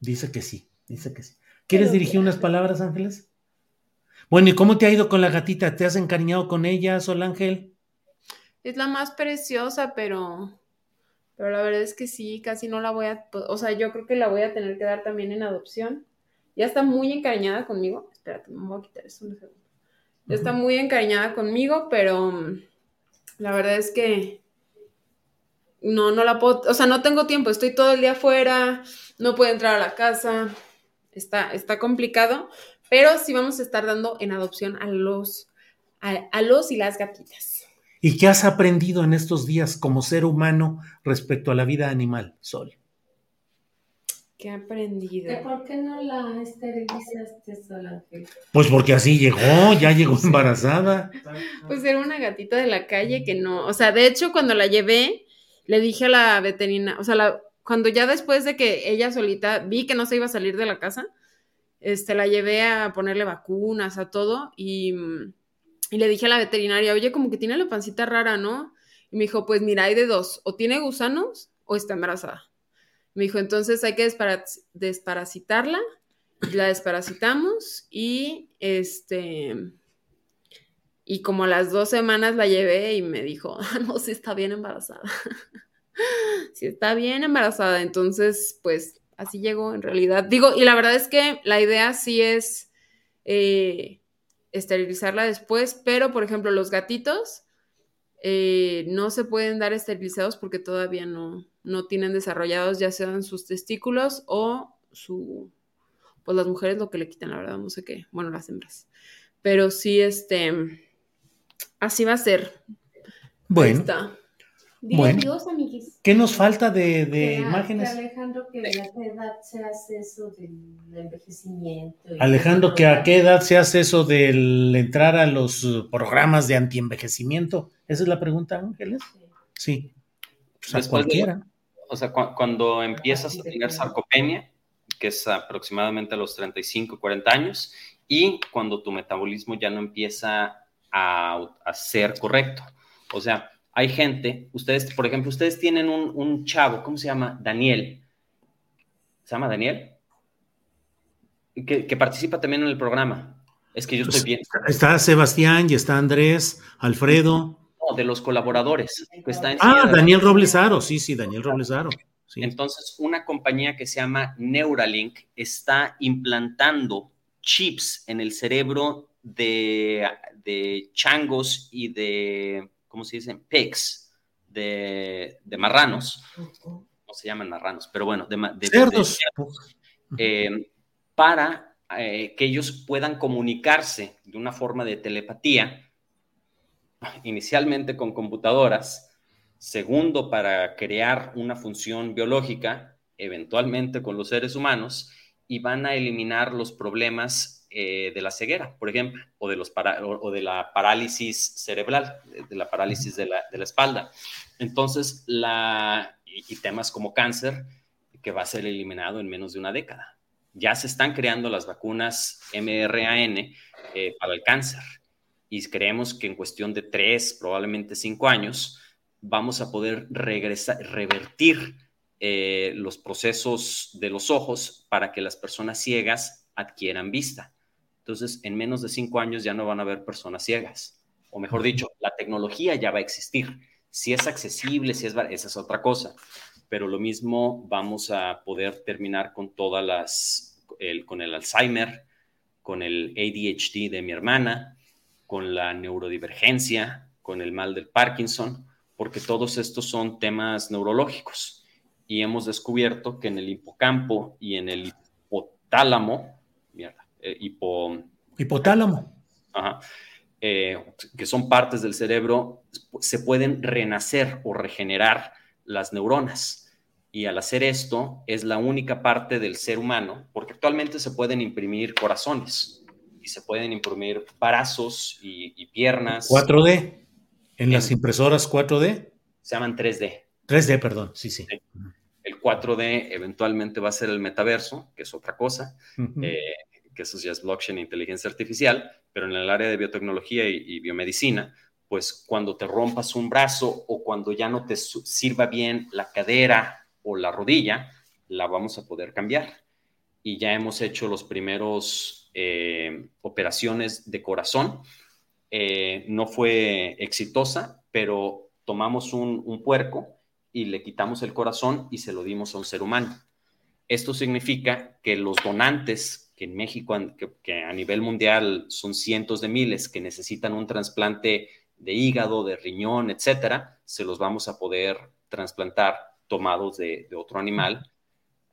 Speaker 1: Dice que sí, dice que sí. ¿Quieres dirigir unas palabras, Ángeles? Bueno, ¿y cómo te ha ido con la gatita? ¿Te has encariñado con ella, Sol Ángel?
Speaker 2: Es la más preciosa, pero, pero la verdad es que sí, casi no la voy a, o sea, yo creo que la voy a tener que dar también en adopción. Ya está muy encariñada conmigo. Espérate, me voy a quitar eso un segundo. Ya está muy encariñada conmigo, pero mm, la verdad es que no, no la puedo, o sea, no tengo tiempo, estoy todo el día afuera, no puedo entrar a la casa, está, está complicado, pero sí vamos a estar dando en adopción a los, a, los y las gatitas.
Speaker 1: ¿Y qué has aprendido en estos días como ser humano respecto a la vida animal, Sol?
Speaker 2: ¿Qué he aprendido?
Speaker 5: ¿Por qué no la esterilizaste, Sol Ángel?
Speaker 1: Pues porque así llegó, ya llegó embarazada.
Speaker 2: Pues era una gatita de la calle que no, o sea, de hecho cuando la llevé, le dije a la veterinaria, o sea, la, cuando ya después de que ella solita vi que no se iba a salir de la casa, este, la llevé a ponerle vacunas, a todo, y, y le dije a la veterinaria, oye, como que tiene la pancita rara, ¿no? Y me dijo, pues mira, hay de dos, o tiene gusanos o está embarazada. Me dijo, entonces hay que desparasitarla, la desparasitamos y este, y como a las dos semanas la llevé y me dijo, ah, no, sí está bien embarazada. si está bien embarazada, entonces, pues así llegó en realidad. Digo, y la verdad es que la idea sí es eh, esterilizarla después, pero por ejemplo, los gatitos eh, no se pueden dar esterilizados porque todavía no, no tienen desarrollados ya sean sus testículos o su, pues las mujeres lo que le quitan, la verdad, no sé qué, bueno, las hembras. Pero sí, este, así va a ser.
Speaker 1: Bueno.
Speaker 2: Ahí está.
Speaker 1: Bueno.
Speaker 7: Dios, amiguis.
Speaker 1: ¿Qué nos falta de, de
Speaker 7: Que-
Speaker 1: imágenes?
Speaker 7: que Alejandro, que a qué edad se hace eso del envejecimiento.
Speaker 1: Alejandro, ¿que ¿a qué edad se hace eso del entrar a los programas de antienvejecimiento? Esa es la pregunta, Ángeles. Sí. Pues a
Speaker 3: Después de-
Speaker 1: cualquiera.
Speaker 3: O sea, cu- cuando empiezas a tener sarcopenia, que es aproximadamente a los 35, 40 años, y cuando tu metabolismo ya no empieza a, a ser correcto. O sea, hay gente, ustedes, por ejemplo, ustedes tienen un, un chavo, ¿cómo se llama? Daniel. ¿Se llama Daniel? Que, que participa también en el programa. Es que yo estoy
Speaker 1: Pues,
Speaker 3: bien.
Speaker 1: Está Sebastián y está Andrés, Alfredo.
Speaker 3: No, de los colaboradores. Que está en
Speaker 1: Ah, Daniel Roblesaro. Sí, sí, Daniel Roblesaro. Sí.
Speaker 3: Entonces, una compañía que se llama Neuralink está implantando chips en el cerebro de, de changos y de, ¿cómo se dice? Pigs, de, de marranos. No se llaman marranos, pero bueno, de-
Speaker 1: Cerdos.
Speaker 3: eh, para eh, que ellos puedan comunicarse de una forma de telepatía, inicialmente con computadoras, segundo para crear una función biológica, eventualmente con los seres humanos, y van a eliminar los problemas eh, de la ceguera, por ejemplo, o de, la parálisis cerebral, de, de la parálisis de la, espalda. Entonces, y temas como cáncer, que va a ser eliminado en menos de una década. Ya se están creando las vacunas mRNA eh, para el cáncer y creemos que en cuestión de tres, probablemente cinco años, vamos a poder regresar, revertir eh, los procesos de los ojos para que las personas ciegas adquieran vista. Entonces, en menos de cinco años ya no van a haber personas ciegas. O mejor dicho, la tecnología ya va a existir. Si es accesible, si es, esa es otra cosa. Pero lo mismo vamos a poder terminar con todas las, con el Alzheimer, con el ADHD de mi hermana, con la neurodivergencia, con el mal del Parkinson, porque todos estos son temas neurológicos. Y hemos descubierto que en el hipocampo y en el hipotálamo, mierda, eh, hipo,
Speaker 1: Hipotálamo.
Speaker 3: ajá, eh, que son partes del cerebro, se pueden renacer o regenerar las neuronas. Y al hacer esto, es la única parte del ser humano, porque actualmente se pueden imprimir corazones y se pueden imprimir brazos y, y piernas.
Speaker 1: 4D. En las impresoras 4D.
Speaker 3: Se llaman 3D.
Speaker 1: 3D, perdón. Sí, sí.
Speaker 3: El 4D eventualmente va a ser el metaverso, que es otra cosa, eh, que eso ya es blockchain e inteligencia artificial, pero en el área de biotecnología y, y biomedicina, pues cuando te rompas un brazo o cuando ya no te sirva bien la cadera o la rodilla, la vamos a poder cambiar. Y ya hemos hecho los primeros eh, operaciones de corazón. Eh, no fue exitosa, pero tomamos un, puerco y le quitamos el corazón y se lo dimos a un ser humano. Esto significa que los donantes, que en México, que, a nivel mundial son cientos de miles, que necesitan un trasplante de hígado, de riñón, etcétera, se los vamos a poder trasplantar tomados de, otro animal,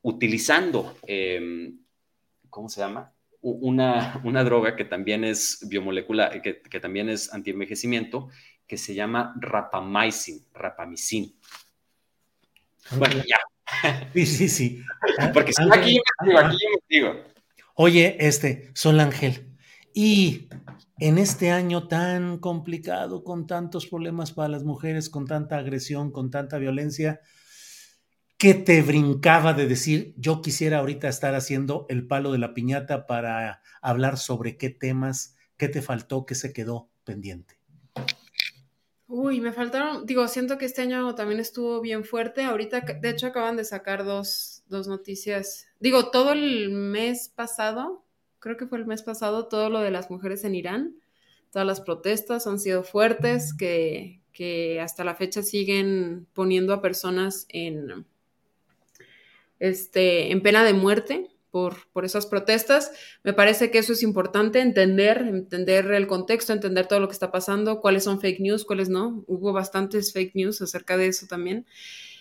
Speaker 3: utilizando, eh, ¿cómo se llama? Una, una droga que también es biomolecular, que, que también es antienvejecimiento, que se llama rapamycin, rapamicin. Bueno, ya.
Speaker 1: Sí, sí, sí.
Speaker 3: Porque si aquí yo me digo, aquí yo me digo.
Speaker 1: Oye, este, Sol Ángel, y en este año tan complicado, con tantos problemas para las mujeres, con tanta agresión, con tanta violencia, ¿qué te brincaba de decir, yo quisiera ahorita estar haciendo el palo de la piñata para hablar sobre qué temas, qué te faltó, qué se quedó pendiente?
Speaker 2: Uy, me faltaron, digo, siento que este año también estuvo bien fuerte. Ahorita, de hecho, acaban de sacar dos, dos noticias. Digo, todo el mes pasado, creo que fue el mes pasado, todo lo de las mujeres en Irán, todas las protestas han sido fuertes, que, que hasta la fecha siguen poniendo a personas en, este, en pena de muerte por, por esas protestas. Me parece que eso es importante, entender, entender el contexto, entender todo lo que está pasando, cuáles son fake news, cuáles no. Hubo bastantes fake news acerca de eso también.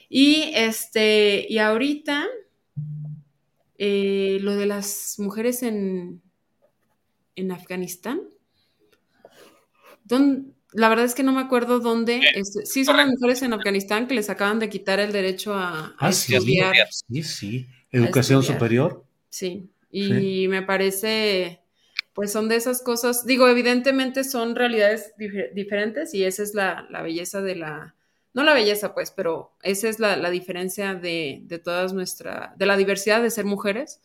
Speaker 2: Y, este, y ahorita, eh, lo de las mujeres en, en Afganistán. La verdad es que no me acuerdo dónde. Este, sí, son las mujeres en Afganistán que les acaban de quitar el derecho a,
Speaker 1: ah, estudiar. Sí, sí. Educación superior.
Speaker 2: Sí. Y me parece, pues son de esas cosas. Digo, evidentemente son realidades diferentes y esa es la, la belleza de la, no la belleza, pues, pero esa es la, diferencia de, de, todas nuestra, de la diversidad de ser mujeres.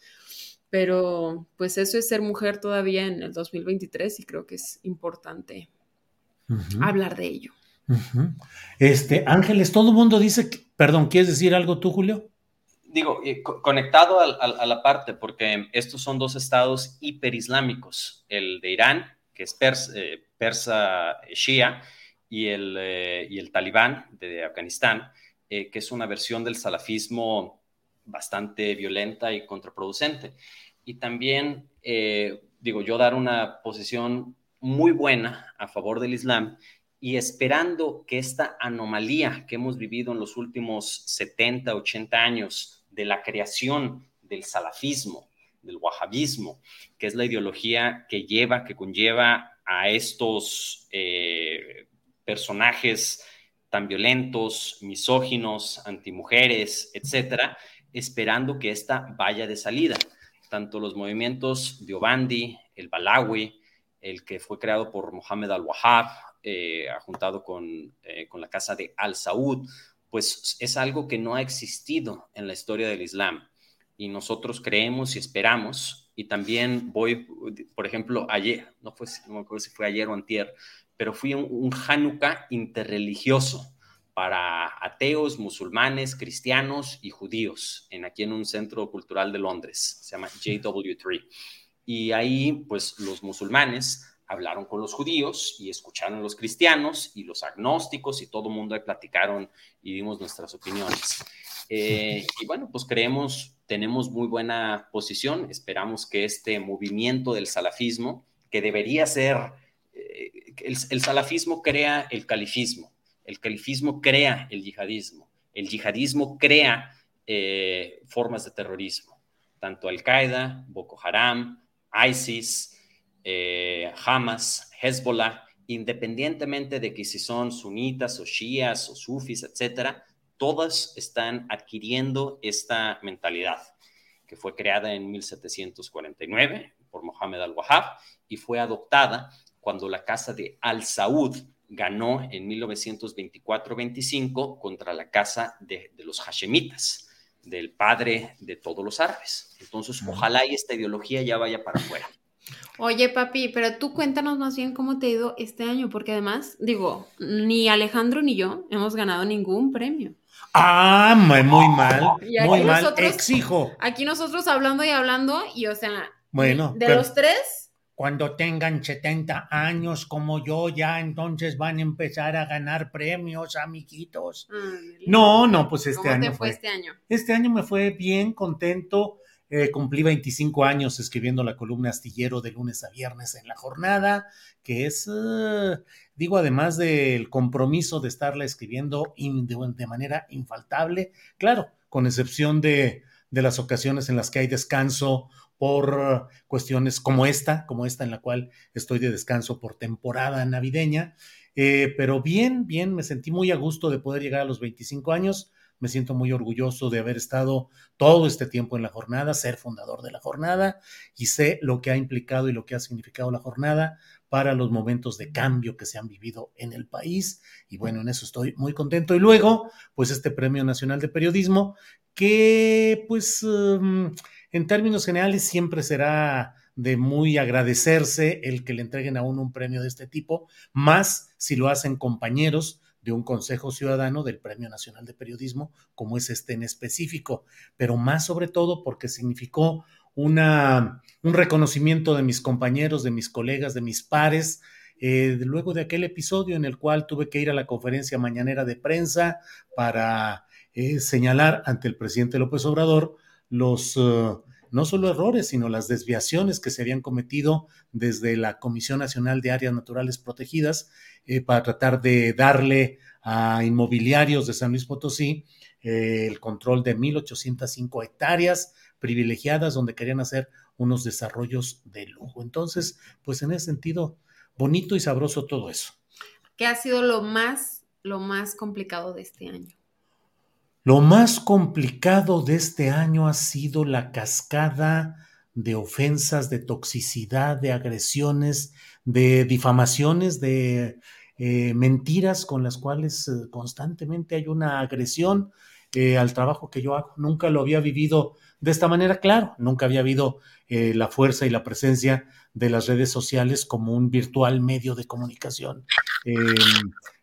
Speaker 2: Pero, pues, eso es ser mujer todavía en el 2023 y creo que es importante hablar de ello.
Speaker 1: Este, Ángeles, todo el mundo dice, perdón, ¿quieres decir algo tú, Julio?
Speaker 3: Digo, eh, conectado a, la parte, porque estos son dos estados hiperislámicos, el de Irán, que es persa, eh, persa shia, y el, eh, y el talibán de Afganistán, eh, que es una versión del salafismo bastante violenta y contraproducente. Y también, eh, digo, yo dar una posición muy buena a favor del Islam y esperando que esta anomalía que hemos vivido en los últimos 70, 80 años de la creación del salafismo, del wahabismo, que es la ideología que lleva, que conlleva a estos personajes tan violentos, misóginos, antimujeres, etcétera, esperando que esta vaya de salida. Tanto los movimientos de Obandi, el Balawi, el que fue creado por Mohammed al-Wahhab, eh, juntado con, eh, con la casa de Al-Saud, pues es algo que no ha existido en la historia del Islam. Y nosotros creemos y esperamos, y también voy, por ejemplo, ayer, no, fue, no me acuerdo si fue ayer o antier, pero fui un, un Hanukkah interreligioso para ateos, musulmanes, cristianos y judíos, en, aquí en un centro cultural de Londres, se llama JW3. Y ahí, pues, los musulmanes hablaron con los judíos y escucharon a los cristianos y los agnósticos y todo el mundo platicaron y dimos nuestras opiniones. Eh, y bueno, pues creemos, tenemos muy buena posición, esperamos que este movimiento del salafismo, que debería ser el, salafismo crea el califismo, el califismo crea el yihadismo, el yihadismo crea eh, formas de terrorismo, tanto Al-Qaeda, Boko Haram, ISIS, eh, Hamas, Hezbollah, independientemente de que si son sunitas o shias o sufis, etcétera, todas están adquiriendo esta mentalidad que fue creada en 1749 por Mohammed al-Wahhab y fue adoptada cuando la casa de Al Saud ganó en 1924-25 contra la casa de, los Hashemitas, del padre de todos los árabes. Entonces, ojalá y esta ideología ya vaya para afuera.
Speaker 2: Oye, papi, pero tú cuéntanos más bien cómo te ha ido este año, porque además, digo, ni Alejandro ni yo hemos ganado ningún premio.
Speaker 1: Ah, muy mal, muy mal, exijo.
Speaker 2: Aquí nosotros hablando y hablando, y o sea, bueno, de los tres,
Speaker 1: cuando tengan 70 años como yo, ya entonces van a empezar a ganar premios, amiguitos. no, no, pues este
Speaker 2: ¿Cómo
Speaker 1: año.
Speaker 2: Te fue, este año?
Speaker 1: Este año me fue bien, contento. Eh, cumplí 25 años escribiendo la columna astillero de lunes a viernes en la jornada, que es, eh, digo, además del compromiso de estarla escribiendo de, manera infaltable, claro, con excepción de, de las ocasiones en las que hay descanso por cuestiones como esta, como esta en la cual estoy de descanso por temporada navideña. Eh, pero bien, bien, me sentí muy a gusto de poder llegar a los 25 años. Me siento muy orgulloso de haber estado todo este tiempo en la jornada, ser fundador de la jornada y sé lo que ha implicado y lo que ha significado la jornada para los momentos de cambio que se han vivido en el país. Y bueno, en eso estoy muy contento. Y luego, pues este Premio Nacional de Periodismo, que pues... Um, en términos generales, siempre será de muy agradecerse el que le entreguen a uno un premio de este tipo, más si lo hacen compañeros de un Consejo Ciudadano del Premio Nacional de Periodismo, como es este en específico, pero más sobre todo porque significó un reconocimiento de mis compañeros, de mis colegas, de mis pares, eh, luego de aquel episodio en el cual tuve que ir a la conferencia mañanera de prensa para eh, señalar ante el presidente López Obrador los uh, no solo errores, sino las desviaciones que se habían cometido desde la Comisión Nacional de Áreas Naturales Protegidas eh, para tratar de darle a inmobiliarios de San Luis Potosí eh, el control de 1.805 hectáreas privilegiadas donde querían hacer unos desarrollos de lujo. Entonces, pues en ese sentido, bonito y sabroso todo eso.
Speaker 2: ¿Qué ha sido lo más, lo más complicado de este año?
Speaker 1: Lo más complicado de este año ha sido la cascada de ofensas, de toxicidad, de agresiones, de difamaciones, de eh, mentiras con las cuales eh, constantemente hay una agresión eh, al trabajo que yo hago. Nunca lo había vivido de esta manera, claro, nunca había habido la fuerza y la presencia de las redes sociales como un virtual medio de comunicación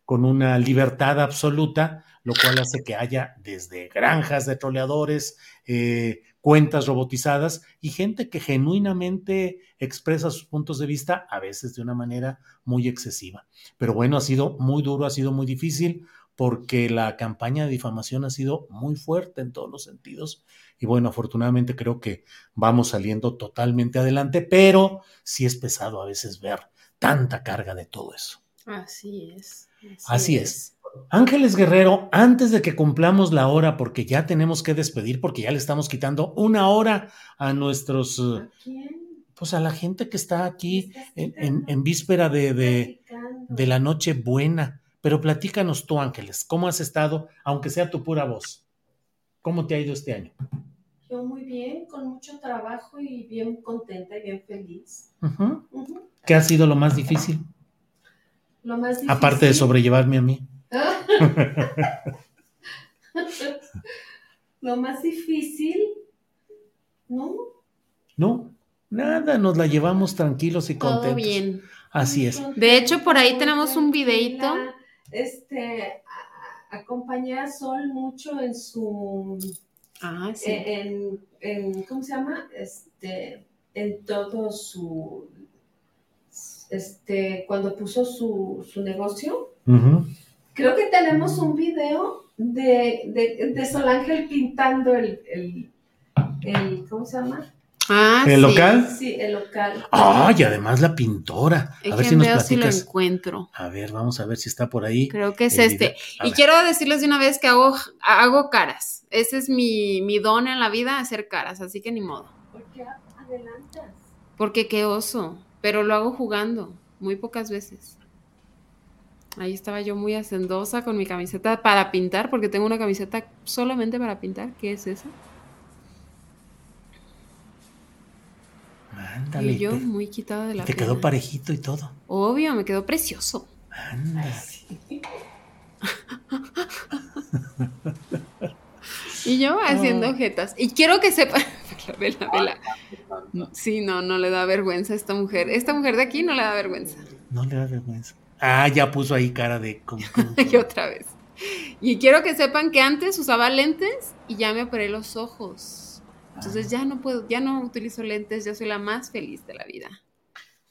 Speaker 1: con una libertad absoluta lo cual hace que haya desde granjas de troleadores, eh, cuentas robotizadas y gente que genuinamente expresa sus puntos de vista, a veces de una manera muy excesiva. Pero bueno, ha sido muy duro, ha sido muy difícil porque la campaña de difamación ha sido muy fuerte en todos los sentidos. Y bueno, afortunadamente creo que vamos saliendo totalmente adelante, pero sí es pesado a veces ver tanta carga de todo eso.
Speaker 2: Así es.
Speaker 1: Así, es. Ángeles Guerrero, antes de que cumplamos la hora, porque ya tenemos que despedir, porque ya le estamos quitando una hora a nuestros,
Speaker 7: ¿A quién?
Speaker 1: pues a la gente que está aquí en, en, víspera de, de, de, la noche buena. Pero platícanos tú, Ángeles, ¿cómo has estado, aunque sea tu pura voz? ¿Cómo te ha ido este año?
Speaker 7: Yo muy bien, con mucho trabajo y bien contenta y bien feliz.
Speaker 1: Uh -huh. Uh -huh. ¿Qué ha sido lo más difícil?
Speaker 7: Lo más difícil.
Speaker 1: Aparte de sobrellevarme a mí.
Speaker 7: Lo más difícil, ¿no?
Speaker 1: No, nada, nos la llevamos tranquilos y contentos.
Speaker 2: Todo bien.
Speaker 1: Así es.
Speaker 2: De hecho, por ahí tenemos un videito.
Speaker 7: Este, acompañé a Sol mucho en su...
Speaker 2: Ah, sí.
Speaker 7: En, en, ¿cómo se llama? Este, en todo su... Este, cuando puso su, su negocio.
Speaker 1: Uh -huh.
Speaker 7: Creo que tenemos un video de, de, de Sol Ángel pintando el, el, el, ¿cómo se llama?
Speaker 2: Ah,
Speaker 1: ¿El
Speaker 2: sí.
Speaker 1: local?
Speaker 7: Sí, el local.
Speaker 1: Ah, y además la pintora. A ver si nos
Speaker 2: veo si lo
Speaker 1: platicas.
Speaker 2: encuentro.
Speaker 1: A ver, vamos a ver si está por ahí.
Speaker 2: Creo que es este. Y
Speaker 1: ver.
Speaker 2: quiero decirles de una vez que hago, hago caras. Ese es mi, mi don en la vida, hacer caras, así que ni modo.
Speaker 7: ¿Por qué adelantas?
Speaker 2: Porque qué oso, pero lo hago jugando, muy pocas veces. Ahí estaba yo muy hacendosa con mi camiseta para pintar, porque tengo una camiseta solamente para pintar. ¿Qué es esa?
Speaker 1: Ándale.
Speaker 2: y yo
Speaker 1: te,
Speaker 2: muy quitada de la
Speaker 1: te quedó parejito y todo.
Speaker 2: Obvio, me quedó precioso.
Speaker 1: Anda.
Speaker 2: Y yo haciendo
Speaker 1: Oh.
Speaker 2: ojetas. Y quiero que sepan. Vela, vela. Sí, no, no le da vergüenza a esta mujer. Esta mujer de aquí no le da vergüenza.
Speaker 1: No le da vergüenza. Ah, ya puso ahí cara de.
Speaker 2: Y otra vez. Y quiero que sepan que antes usaba lentes y ya me operé los ojos. Entonces ya no puedo, ya no utilizo lentes, yo soy la más feliz de la vida.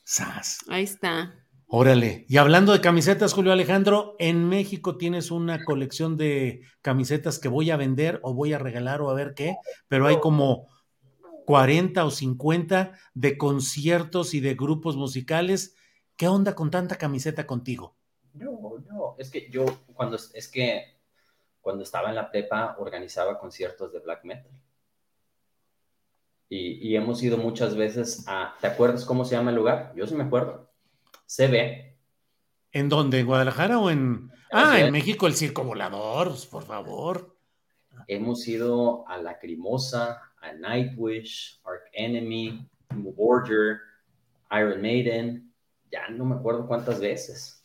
Speaker 1: Sas.
Speaker 2: Ahí está.
Speaker 1: Órale. Y hablando de camisetas, Julio Alejandro, en México tienes una colección de camisetas que voy a vender o voy a regalar o a ver qué, pero hay como 40 o 50 de conciertos y de grupos musicales. ¿Qué onda con tanta camiseta contigo?
Speaker 3: No, no, es que yo cuando es que cuando estaba en la prepa organizaba conciertos de black metal. Y, y hemos ido muchas veces a, ¿te acuerdas cómo se llama el lugar? Yo sí me acuerdo. CB.
Speaker 1: ¿En dónde? ¿En Guadalajara o en... Ah, en México el Circo Volador, por favor.
Speaker 3: Hemos ido a Lacrimosa, a Nightwish, Ark Enemy, Borger, Iron Maiden, ya no me acuerdo cuántas veces.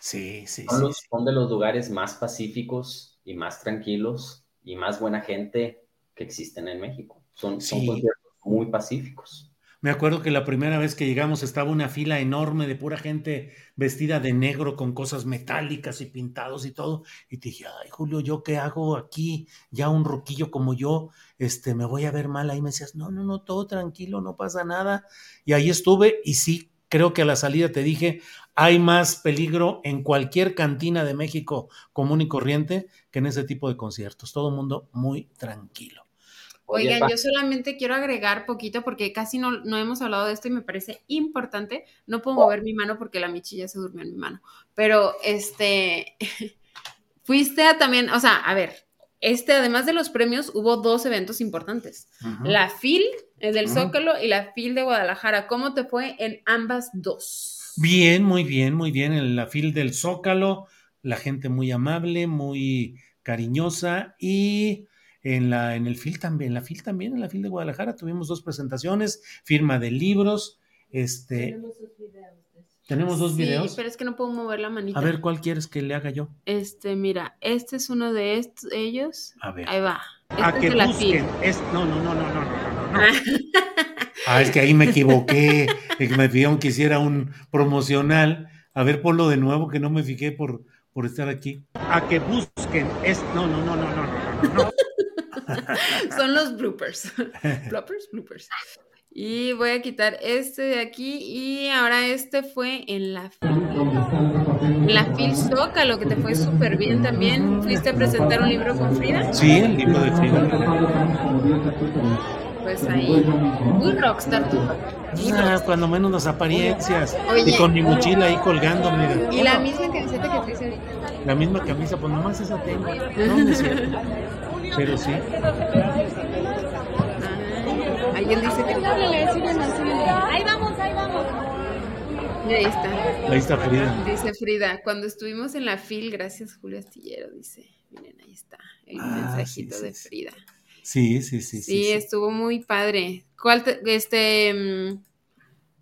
Speaker 1: Sí, sí,
Speaker 3: Son,
Speaker 1: sí.
Speaker 3: son de los lugares más pacíficos y más tranquilos y más buena gente que existen en México. Son, son
Speaker 1: Sí.
Speaker 3: conciertos muy pacíficos.
Speaker 1: Me acuerdo que la primera vez que llegamos estaba una fila enorme de pura gente vestida de negro con cosas metálicas y pintados y todo. Y te dije, ay, Julio, ¿yo qué hago aquí? Ya un roquillo como yo, este, me voy a ver mal. Ahí me decías, no, no, no, todo tranquilo, no pasa nada. Y ahí estuve y sí, Creo que a la salida te dije, hay más peligro en cualquier cantina de México común y corriente que en ese tipo de conciertos. Todo el mundo muy tranquilo.
Speaker 2: Oigan, yo solamente quiero agregar poquito porque casi no, no, hemos hablado de esto y me parece importante. No puedo mover mi mano porque la michilla se durmió en mi mano. Pero este, fuiste a también, o sea, a ver, este, además de los premios, hubo dos eventos importantes. La FIL, el del Zócalo, y la FIL de Guadalajara. ¿Cómo te fue en ambas dos?
Speaker 1: Bien, muy bien, muy bien. En la FIL del Zócalo, la gente muy amable, muy cariñosa y en, la, en el FIL también, en la FIL también, en la FIL de Guadalajara tuvimos dos presentaciones, firma de libros, este... Tenemos dos videos. Tenemos dos videos.
Speaker 2: Sí, pero es que no puedo mover la manita.
Speaker 1: A ver, ¿cuál quieres que le haga yo?
Speaker 2: Este, mira, este es uno de estos, ellos.
Speaker 1: A ver.
Speaker 2: Ahí va.
Speaker 1: Este a que busquen. Es, no, no, no, no, no, no, no. ah, es que ahí me equivoqué. me pidieron que hiciera un promocional. A ver, ponlo de nuevo, que no me fijé por, por estar aquí. A que busquen. Es, no, no, no, no, no, no, no.
Speaker 2: Son los bloopers. bloopers, bloopers. Y voy a quitar este de aquí y ahora este fue en la en la Phil lo que te fue súper bien también. ¿Fuiste a presentar un libro con Frida?
Speaker 1: Sí, el libro de Frida.
Speaker 2: Pues ahí, muy rockstar tú.
Speaker 1: Ah, cuando menos las apariencias. y con mi mochila ahí colgando, mira.
Speaker 2: Y la misma camiseta que traes ahorita.
Speaker 1: La misma camisa, pues nomás esa tengo. Cierto. Pero sí.
Speaker 2: Alguien dice que Ahí vamos, ahí vamos. Y ahí está.
Speaker 1: Ahí está Frida.
Speaker 2: Dice Frida, cuando estuvimos en la FIL, gracias Julio Astillero, dice. Miren, ahí está el ah, mensajito sí, sí, de Frida.
Speaker 1: Sí, sí, sí,
Speaker 2: sí. Sí, estuvo muy padre. ¿Cuál este mm,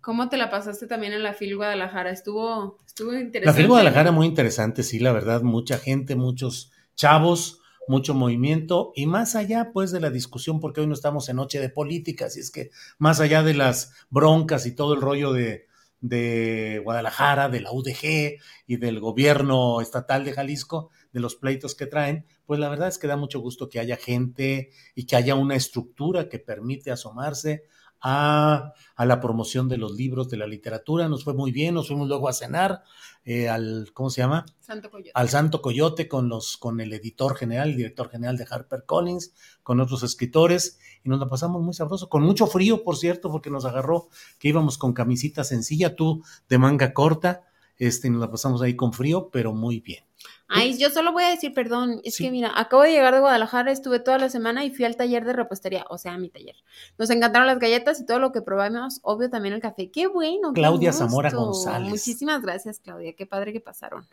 Speaker 2: ¿Cómo te la pasaste también en la FIL Guadalajara? Estuvo, estuvo interesante.
Speaker 1: La FIL Guadalajara muy interesante, sí, la verdad, mucha gente, muchos chavos, mucho movimiento y más allá pues de la discusión, porque hoy no estamos en noche de política, así es que más allá de las broncas y todo el rollo de, de Guadalajara, de la UDG y del gobierno estatal de Jalisco, de los pleitos que traen, pues la verdad es que da mucho gusto que haya gente y que haya una estructura que permite asomarse a, a, la promoción de los libros, de la literatura. Nos fue muy bien, nos fuimos luego a cenar eh, al, ¿cómo se llama?
Speaker 2: Santo Coyote.
Speaker 1: Al Santo Coyote con, los, con el editor general, el director general de Harper Collins, con otros escritores, y nos la pasamos muy sabroso, con mucho frío, por cierto, porque nos agarró que íbamos con camisita sencilla, tú de manga corta, este, nos la pasamos ahí con frío, pero muy bien.
Speaker 2: Ay, yo solo voy a decir, perdón, es que mira, acabo de llegar de Guadalajara, estuve toda la semana y fui al taller de repostería, o sea, a mi taller. Nos encantaron las galletas y todo lo que probamos, obvio también el café. Qué bueno.
Speaker 1: Claudia Zamora González.
Speaker 2: Muchísimas gracias, Claudia, qué padre que pasaron.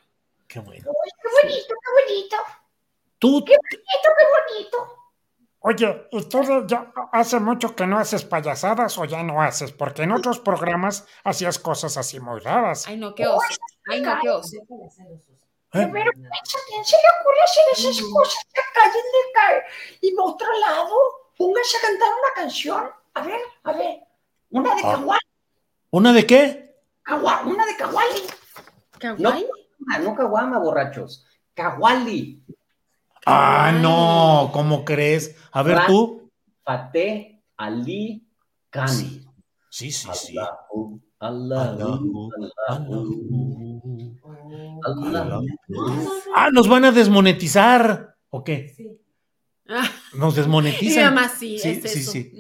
Speaker 1: Qué bueno.
Speaker 8: Uy, qué bonito, qué bonito.
Speaker 1: Tú.
Speaker 8: Qué bonito, qué bonito.
Speaker 9: Oye, ¿y tú ya hace mucho que no haces payasadas o ya no haces? Porque en otros programas hacías cosas así muy raras.
Speaker 2: Ay, no, qué oso. Ay, no, qué oso.
Speaker 8: Pero ¿a quién se le ocurre hacer esas cosas? Cállenle y en otro lado, póngase a cantar una canción. A ver, a ver. Una de ah.
Speaker 1: ¿Una de qué?
Speaker 8: una de Kawali.
Speaker 2: ¿Kawali?
Speaker 3: No, no Kawama, borrachos. Kawali.
Speaker 1: Ah, no, ¿cómo crees? A ver tú.
Speaker 3: Fate Ali Kani.
Speaker 1: Sí, sí, sí.
Speaker 3: Allahu,
Speaker 1: Ah, nos van a desmonetizar. ¿O qué? Sí. Nos desmonetizan.
Speaker 2: sí, sí, es eso. Sí,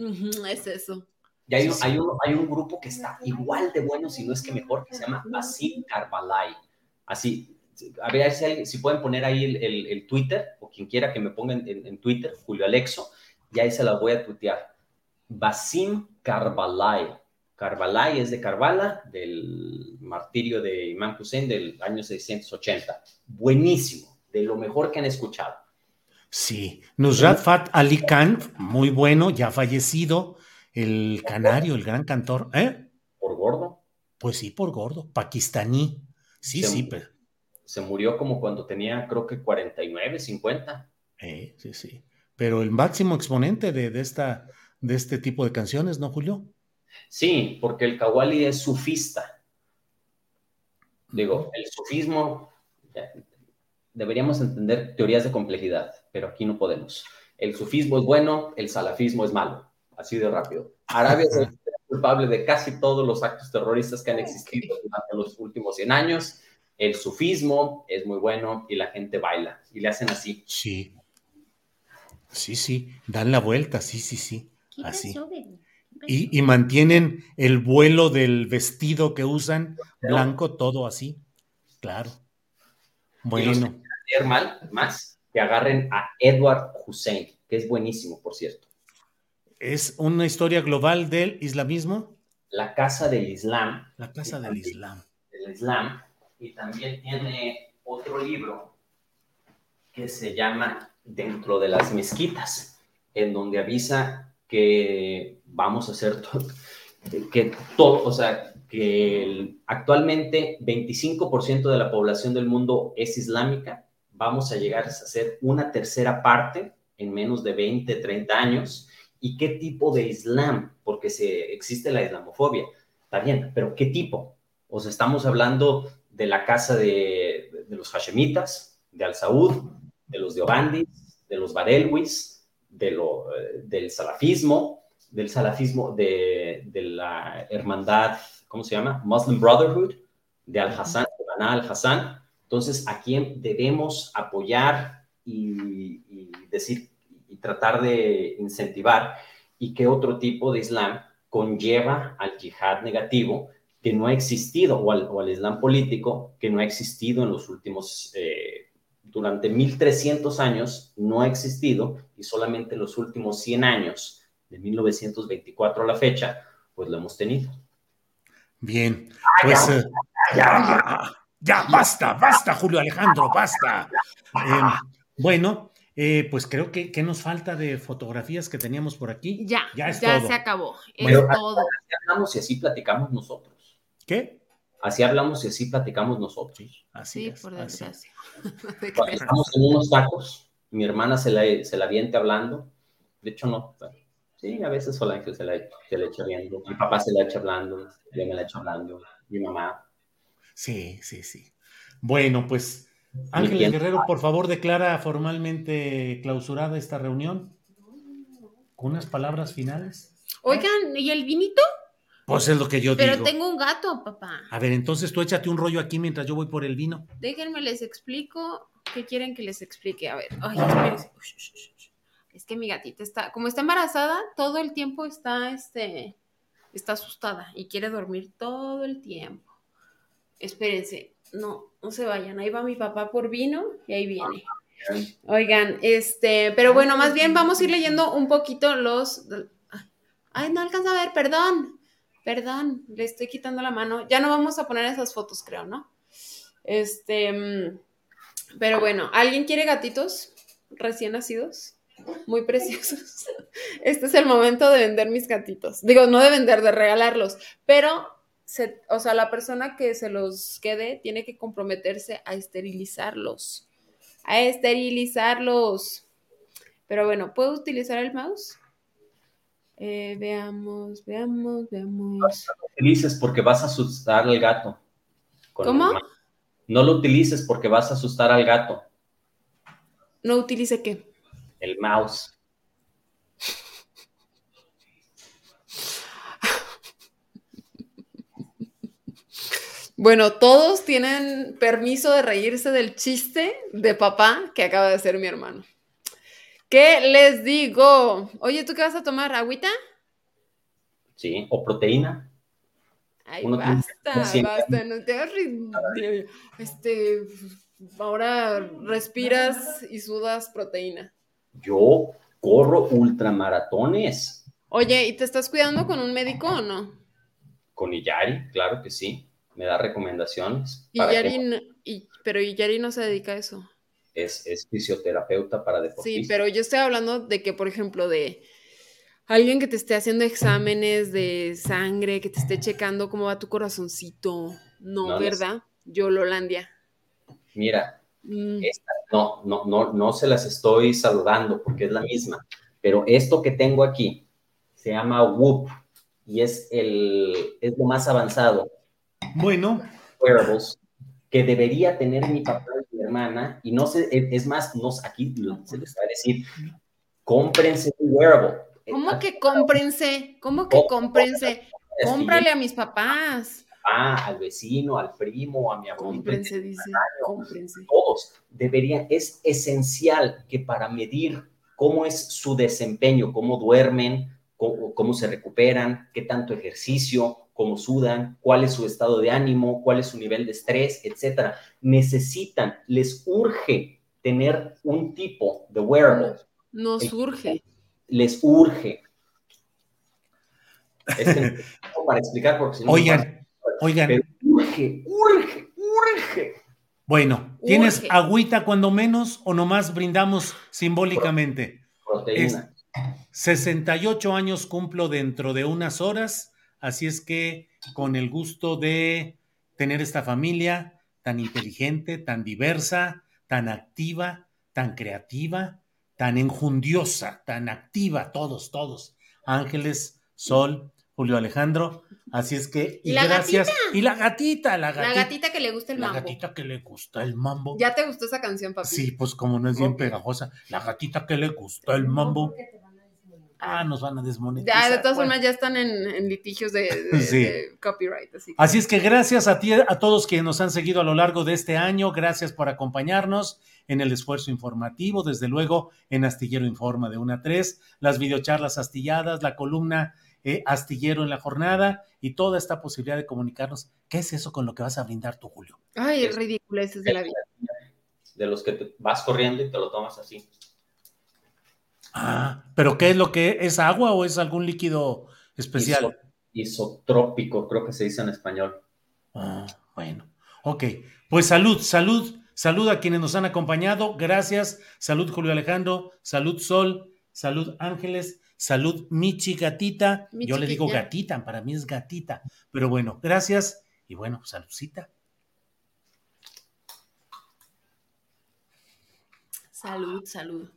Speaker 2: es eso.
Speaker 3: Y hay, hay, un, hay, un, grupo que está igual de bueno, si no es que mejor, que se llama Basim Carbalay. Así, a ver si, si pueden poner ahí el, el, el, Twitter, o quien quiera que me pongan en, en, Twitter, Julio Alexo, y ahí se la voy a tuitear. Basim Carbalay. Carvalay es de Carvala, del martirio de Imán Hussein del año 680. Buenísimo, de lo mejor que han escuchado.
Speaker 1: Sí, Nusrat Fat Ali Khan, muy bueno, ya fallecido, el canario, el gran cantor, ¿eh?
Speaker 3: ¿Por gordo?
Speaker 1: Pues sí, por gordo, pakistaní. Sí, sí, pero...
Speaker 3: Se murió como cuando tenía, creo que 49, 50.
Speaker 1: Eh, sí, sí. Pero el máximo exponente de, de, esta, de este tipo de canciones, ¿no, Julio?
Speaker 3: Sí, porque el Kawali es sufista. Digo, el sufismo, deberíamos entender teorías de complejidad, pero aquí no podemos. El sufismo es bueno, el salafismo es malo, así de rápido. Arabia culpable de casi todos los actos terroristas que han existido durante los últimos 100 años. El sufismo es muy bueno y la gente baila y le hacen así.
Speaker 1: Sí. Sí, sí, dan la vuelta, sí, sí, sí. Así. Y, y mantienen el vuelo del vestido que usan, blanco, todo así. Claro.
Speaker 3: Y
Speaker 1: Bueno,
Speaker 3: leer mal, más, que agarren a Edward Hussein, que es buenísimo, por cierto.
Speaker 1: es una historia global del islamismo.
Speaker 3: La Casa del Islam.
Speaker 1: La Casa del Islam.
Speaker 3: Del Islam. Y también tiene otro libro que se llama Dentro de las Mezquitas, en donde avisa que vamos a hacer todo, que todo, o sea, que el- actualmente 25% de la población del mundo es islámica, vamos a llegar a ser una tercera parte en menos de 20, 30 años. ¿Y qué tipo de Islam? Porque se, existe la islamofobia. Está bien, pero ¿qué tipo? O sea, estamos hablando de la casa de, los Hashemitas, de Al-Saud, de los Deobandis, de los Barelwis, de lo, eh, del salafismo, del salafismo, de, la hermandad, ¿cómo se llama? Muslim Brotherhood, de Al-Hassan, de Bana Al-Hassan. Entonces, ¿a quién debemos apoyar y, y decir y tratar de incentivar? ¿Y qué otro tipo de Islam conlleva al yihad negativo que no ha existido, o al, o al Islam político que no ha existido en los últimos, eh, durante 1300 años, no ha existido y solamente en los últimos 100 años, de 1924 a la fecha, pues lo hemos tenido.
Speaker 1: Bien, pues eh, ya, ya, basta, basta, Julio Alejandro, basta. Eh, bueno, eh, pues creo que, que nos falta de fotografías que teníamos por aquí.
Speaker 2: Ya,
Speaker 1: ya
Speaker 2: ya,
Speaker 1: es todo.
Speaker 2: se acabó. Es
Speaker 3: Bueno,
Speaker 2: todo.
Speaker 3: Así hablamos y así platicamos nosotros.
Speaker 1: ¿Qué?
Speaker 3: Así hablamos y así platicamos nosotros.
Speaker 1: Así
Speaker 2: Sí,
Speaker 1: es,
Speaker 2: por
Speaker 1: así.
Speaker 2: desgracia.
Speaker 3: Cuando estamos en unos tacos, mi hermana se la, se la avienta hablando. De hecho, no. Pero Sí, a veces Sol Ángel se la, se la echa hablando. Mi papá se la echa hablando. Yo me la echo hablando. Mi mamá.
Speaker 1: Sí, sí, sí. Bueno, pues Ángeles. Guerrero, por favor, declara formalmente clausurada esta reunión con unas palabras finales.
Speaker 2: Oigan, ¿y el vinito?
Speaker 1: Pues es lo que yo
Speaker 2: Pero
Speaker 1: digo.
Speaker 2: tengo un gato, papá.
Speaker 1: A ver, entonces tú échate un rollo aquí mientras yo voy por el vino.
Speaker 2: Déjenme les explico qué quieren que les explique. A ver, ay, espérense. Ush, ush. Es que mi gatita está, como está embarazada, todo el tiempo está, este, está asustada y quiere dormir todo el tiempo. Espérense, no, no se vayan. Ahí va mi papá por vino y ahí viene. Oigan, este, pero bueno, más bien vamos a ir leyendo un poquito los. Ay, no alcanza a ver, perdón. Perdón, le estoy quitando la mano. Ya no vamos a poner esas fotos, creo, ¿no? Este, mm, pero bueno, ¿alguien quiere gatitos recién nacidos? Muy preciosos. Este es el momento de vender mis gatitos. Digo, no de vender, de regalarlos, pero, se- o sea, la persona que se los quede tiene que comprometerse a esterilizarlos. A esterilizarlos. Pero bueno, ¿puedo utilizar el mouse? Eh, veamos, veamos, veamos.
Speaker 3: No lo utilices porque vas a asustar al gato.
Speaker 2: ¿Cómo?
Speaker 3: No lo utilices porque vas a asustar al gato.
Speaker 2: No utilice qué.
Speaker 3: El mouse.
Speaker 2: Bueno, todos tienen permiso de reírse del chiste de papá que acaba de hacer mi hermano. ¿Qué les digo? Oye, ¿tú qué vas a tomar? ¿Agüita?
Speaker 3: ¿Sí? O proteína.
Speaker 2: Ay,
Speaker 3: Uno tiene-
Speaker 2: basta, basta, no te hagas Este, ahora respiras y sudas proteína.
Speaker 3: Yo corro ultramaratones
Speaker 2: Oye, ¿y te estás cuidando con un médico o no?
Speaker 3: con Iyari, claro que sí. Me da recomendaciones.
Speaker 2: Y
Speaker 3: para que-
Speaker 2: Yari, no- y- pero Yari no se dedica a eso.
Speaker 3: es, es fisioterapeuta para
Speaker 2: Sí,
Speaker 3: deportistas.
Speaker 2: pero yo estoy hablando de que, por ejemplo, de alguien que te esté haciendo exámenes de sangre, que te esté checando cómo va tu corazoncito. No,
Speaker 3: No,
Speaker 2: ¿verdad? Yo, Lolandia.
Speaker 3: Mira,
Speaker 2: Mm,
Speaker 3: esta- no, no, no, no se las estoy saludando porque es la misma, pero esto que tengo aquí se llama Whoop y es, el, es lo más avanzado.
Speaker 1: Bueno,
Speaker 3: wearables que debería tener mi papá y mi hermana, y no sé, es más, no, sé, aquí se les va a decir, cómprense un wearable.
Speaker 2: ¿Cómo que cómprense? ¿Cómo que cómprense? Cómprale a mis papás.
Speaker 3: Ah, al vecino, al primo, a mi abuelito.
Speaker 2: Cómprense, dice. Cómprense.
Speaker 3: Todos. Debería, es esencial que para medir cómo es su desempeño, cómo duermen, cómo, cómo se recuperan, qué tanto ejercicio, cómo sudan, cuál es su estado de ánimo, cuál es su nivel de estrés, etcétera. Necesitan, les urge tener un tipo de wearable.
Speaker 2: Nos urge.
Speaker 3: Les urge. Es que para explicar porque si no.
Speaker 1: Oigan, oigan.
Speaker 3: Pero urge, urge, urge.
Speaker 1: Bueno, ¿tienes
Speaker 2: Urge.
Speaker 1: agüita cuando menos o nomás brindamos simbólicamente?
Speaker 3: Proteína.
Speaker 1: 68 años cumplo dentro de unas horas, así es que con el gusto de tener esta familia tan inteligente, tan diversa, tan activa, tan creativa, tan enjundiosa, tan activa, todos, todos. Ángeles, Sol, Julio Alejandro, así es que, y,
Speaker 2: ¿Y la
Speaker 1: gracias.
Speaker 2: gatita?
Speaker 1: Y la gatita, la gatita.
Speaker 2: La gatita que le gusta el
Speaker 1: la
Speaker 2: mambo.
Speaker 1: gatita que le gusta el mambo.
Speaker 2: ¿Ya te gustó esa canción, papi?
Speaker 1: Sí, pues como no es bien pegajosa. La gatita que le gusta el mambo. Ah, nos van a desmonetizar.
Speaker 2: Ya, de todas
Speaker 1: Bueno.
Speaker 2: formas, ya están en, en litigios de, de-
Speaker 1: Sí.
Speaker 2: de copyright. Así que-
Speaker 1: Así es que gracias a ti, a todos quienes nos han seguido a lo largo de este año, gracias por acompañarnos en el esfuerzo informativo, desde luego en Astillero Informa de 1 a 3, las videocharlas astilladas, la columna eh, Astillero en la jornada y toda esta posibilidad de comunicarnos. ¿Qué es eso con lo que vas a brindar tú, Julio?
Speaker 2: Ay, es ridículo, ese es de la vida.
Speaker 3: De los que te vas corriendo y te lo tomas así.
Speaker 1: Ah, pero ¿qué es lo que es agua o es algún líquido especial?
Speaker 3: Iso- isotrópico, creo que se dice en español.
Speaker 1: Ah, bueno, ok. Pues salud, salud, salud a quienes nos han acompañado. Gracias. Salud, Julio Alejandro. Salud, Sol. Salud, Ángeles. Salud, Michi, gatita.
Speaker 2: Mi
Speaker 1: Yo le digo gatita, para mí es gatita. Pero bueno, gracias. Y bueno, saludcita.
Speaker 2: Salud, salud.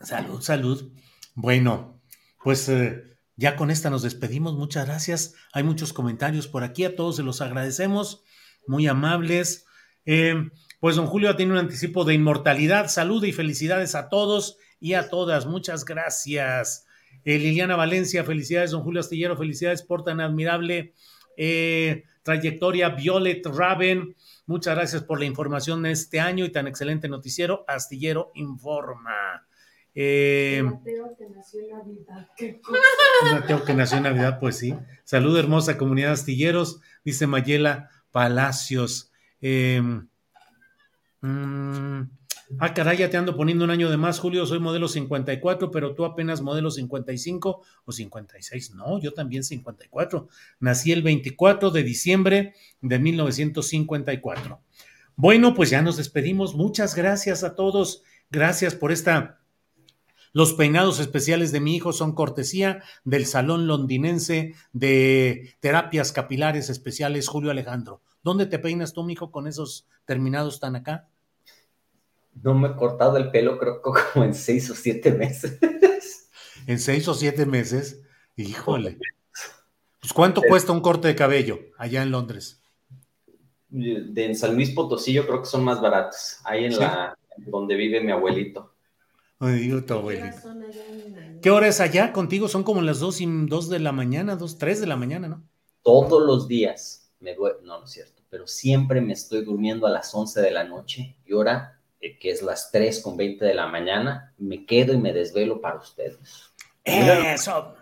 Speaker 1: Salud, salud. Bueno, pues eh, ya con esta nos despedimos. Muchas gracias. Hay muchos comentarios por aquí. A todos se los agradecemos. Muy amables. Eh, pues don Julio tiene un anticipo de inmortalidad. Salud y felicidades a todos y a todas. Muchas gracias. Eh, Liliana Valencia, felicidades. Don Julio Astillero, felicidades por tan admirable eh, trayectoria. Violet Raven, muchas gracias por la información de este año y tan excelente noticiero. Astillero Informa. Eh,
Speaker 7: Mateo que nació en Navidad. Qué cosa.
Speaker 1: Mateo que nació en Navidad, pues sí. Salud, hermosa comunidad astilleros, dice Mayela Palacios. Eh, mm, ah, caray, ya te ando poniendo un año de más, Julio. Soy modelo 54, pero tú apenas modelo 55 o 56. No, yo también 54. Nací el 24 de diciembre de 1954. Bueno, pues ya nos despedimos. Muchas gracias a todos. Gracias por esta los peinados especiales de mi hijo son cortesía del Salón Londinense de Terapias Capilares Especiales Julio Alejandro. ¿Dónde te peinas tú, mijo, con esos terminados tan acá?
Speaker 3: No me he cortado el pelo, creo que como en seis o siete meses.
Speaker 1: En seis o siete meses. Híjole. Pues ¿cuánto cuesta un corte de cabello allá en Londres?
Speaker 3: De en San Luis Potosí yo creo que son más baratos. Ahí en
Speaker 1: Sí.
Speaker 3: la donde vive mi abuelito.
Speaker 1: Ay, digo tu abuelito. ¿Qué hora es allá contigo? Son como las dos, y, dos de la mañana, dos, tres de la mañana, ¿no?
Speaker 3: Todos los días me duele, no, no es cierto, pero siempre me estoy durmiendo a las 11 de la noche y ahora, eh, que es las 3 con 20 de la mañana, me quedo y me desvelo para ustedes.
Speaker 1: Eso.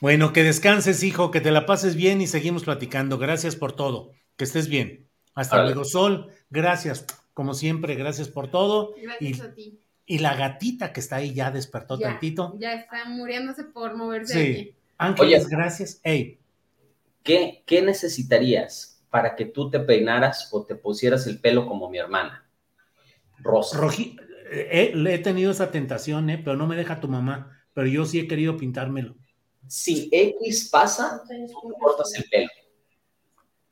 Speaker 1: Bueno, que descanses, hijo, que te la pases bien y seguimos platicando. Gracias por todo. Que estés bien. Hasta
Speaker 3: Vale.
Speaker 1: luego, Sol. Gracias. Como siempre, gracias por todo.
Speaker 2: Gracias
Speaker 1: Y,
Speaker 2: a ti.
Speaker 1: y la gatita que está ahí ya despertó
Speaker 2: Ya,
Speaker 1: tantito.
Speaker 2: ya está muriéndose por moverse
Speaker 1: Sí.
Speaker 2: aquí.
Speaker 1: Ángeles,
Speaker 3: Oye.
Speaker 1: gracias. Ey,
Speaker 3: ¿Qué, ¿Qué necesitarías para que tú te peinaras o te pusieras el pelo como mi hermana? Rosa.
Speaker 1: Roji, eh, eh, he tenido esa tentación, eh, pero no me deja tu mamá. Pero yo sí he querido pintármelo.
Speaker 3: Si X pasa, tú cortas el pelo.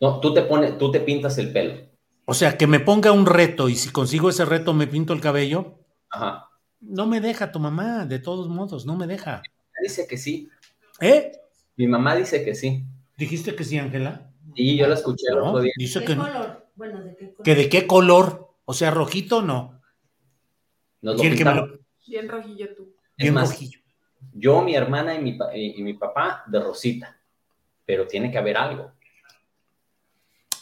Speaker 3: No, tú te pones, tú te pintas el pelo.
Speaker 1: O sea, que me ponga un reto y si consigo ese reto me pinto el cabello.
Speaker 3: Ajá.
Speaker 1: No me deja tu mamá, de todos modos, no me deja.
Speaker 3: Dice que sí.
Speaker 1: ¿Eh?
Speaker 3: Mi mamá dice que sí.
Speaker 1: ¿Dijiste que sí, Ángela?
Speaker 3: Y yo la escuché el
Speaker 1: No,
Speaker 3: otro día.
Speaker 1: dice
Speaker 7: ¿Qué
Speaker 1: que no.
Speaker 7: color? Bueno, ¿de qué color?
Speaker 1: ¿Que de qué color? O sea, rojito no.
Speaker 3: Nos lo
Speaker 1: ¿Quién que lo-
Speaker 2: Bien rojillo tú.
Speaker 3: Es
Speaker 1: Bien
Speaker 3: más,
Speaker 1: rojillo.
Speaker 3: Yo, mi hermana y mi, pa- y- y mi papá de Rosita. Pero tiene que haber algo.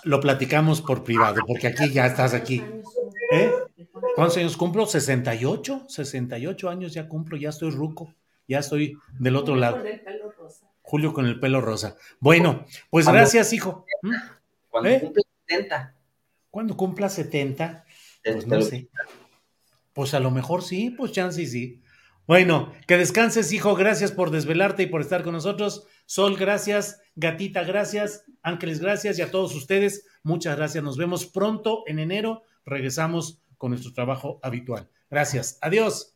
Speaker 1: Lo platicamos por privado, porque aquí ya estás aquí. ¿Eh? ¿Cuántos años cumplo? ¿68? 68 años ya cumplo, ya estoy ruco, ya estoy del otro lado.
Speaker 7: Con el pelo rosa.
Speaker 1: Julio con el pelo rosa. Bueno, pues
Speaker 3: Cuando-
Speaker 1: gracias, hijo. ¿Mm?
Speaker 3: Cuando
Speaker 1: ¿Eh?
Speaker 3: cumple 70.
Speaker 1: Cuando cumpla 70,
Speaker 3: te-
Speaker 1: pues no sé. Pues a lo mejor sí, pues chance y sí. Bueno, que descanses, hijo. Gracias por desvelarte y por estar con nosotros. Sol, gracias. Gatita, gracias. Ángeles, gracias. Y a todos ustedes, muchas gracias. Nos vemos pronto en enero. Regresamos con nuestro trabajo habitual. Gracias. Adiós.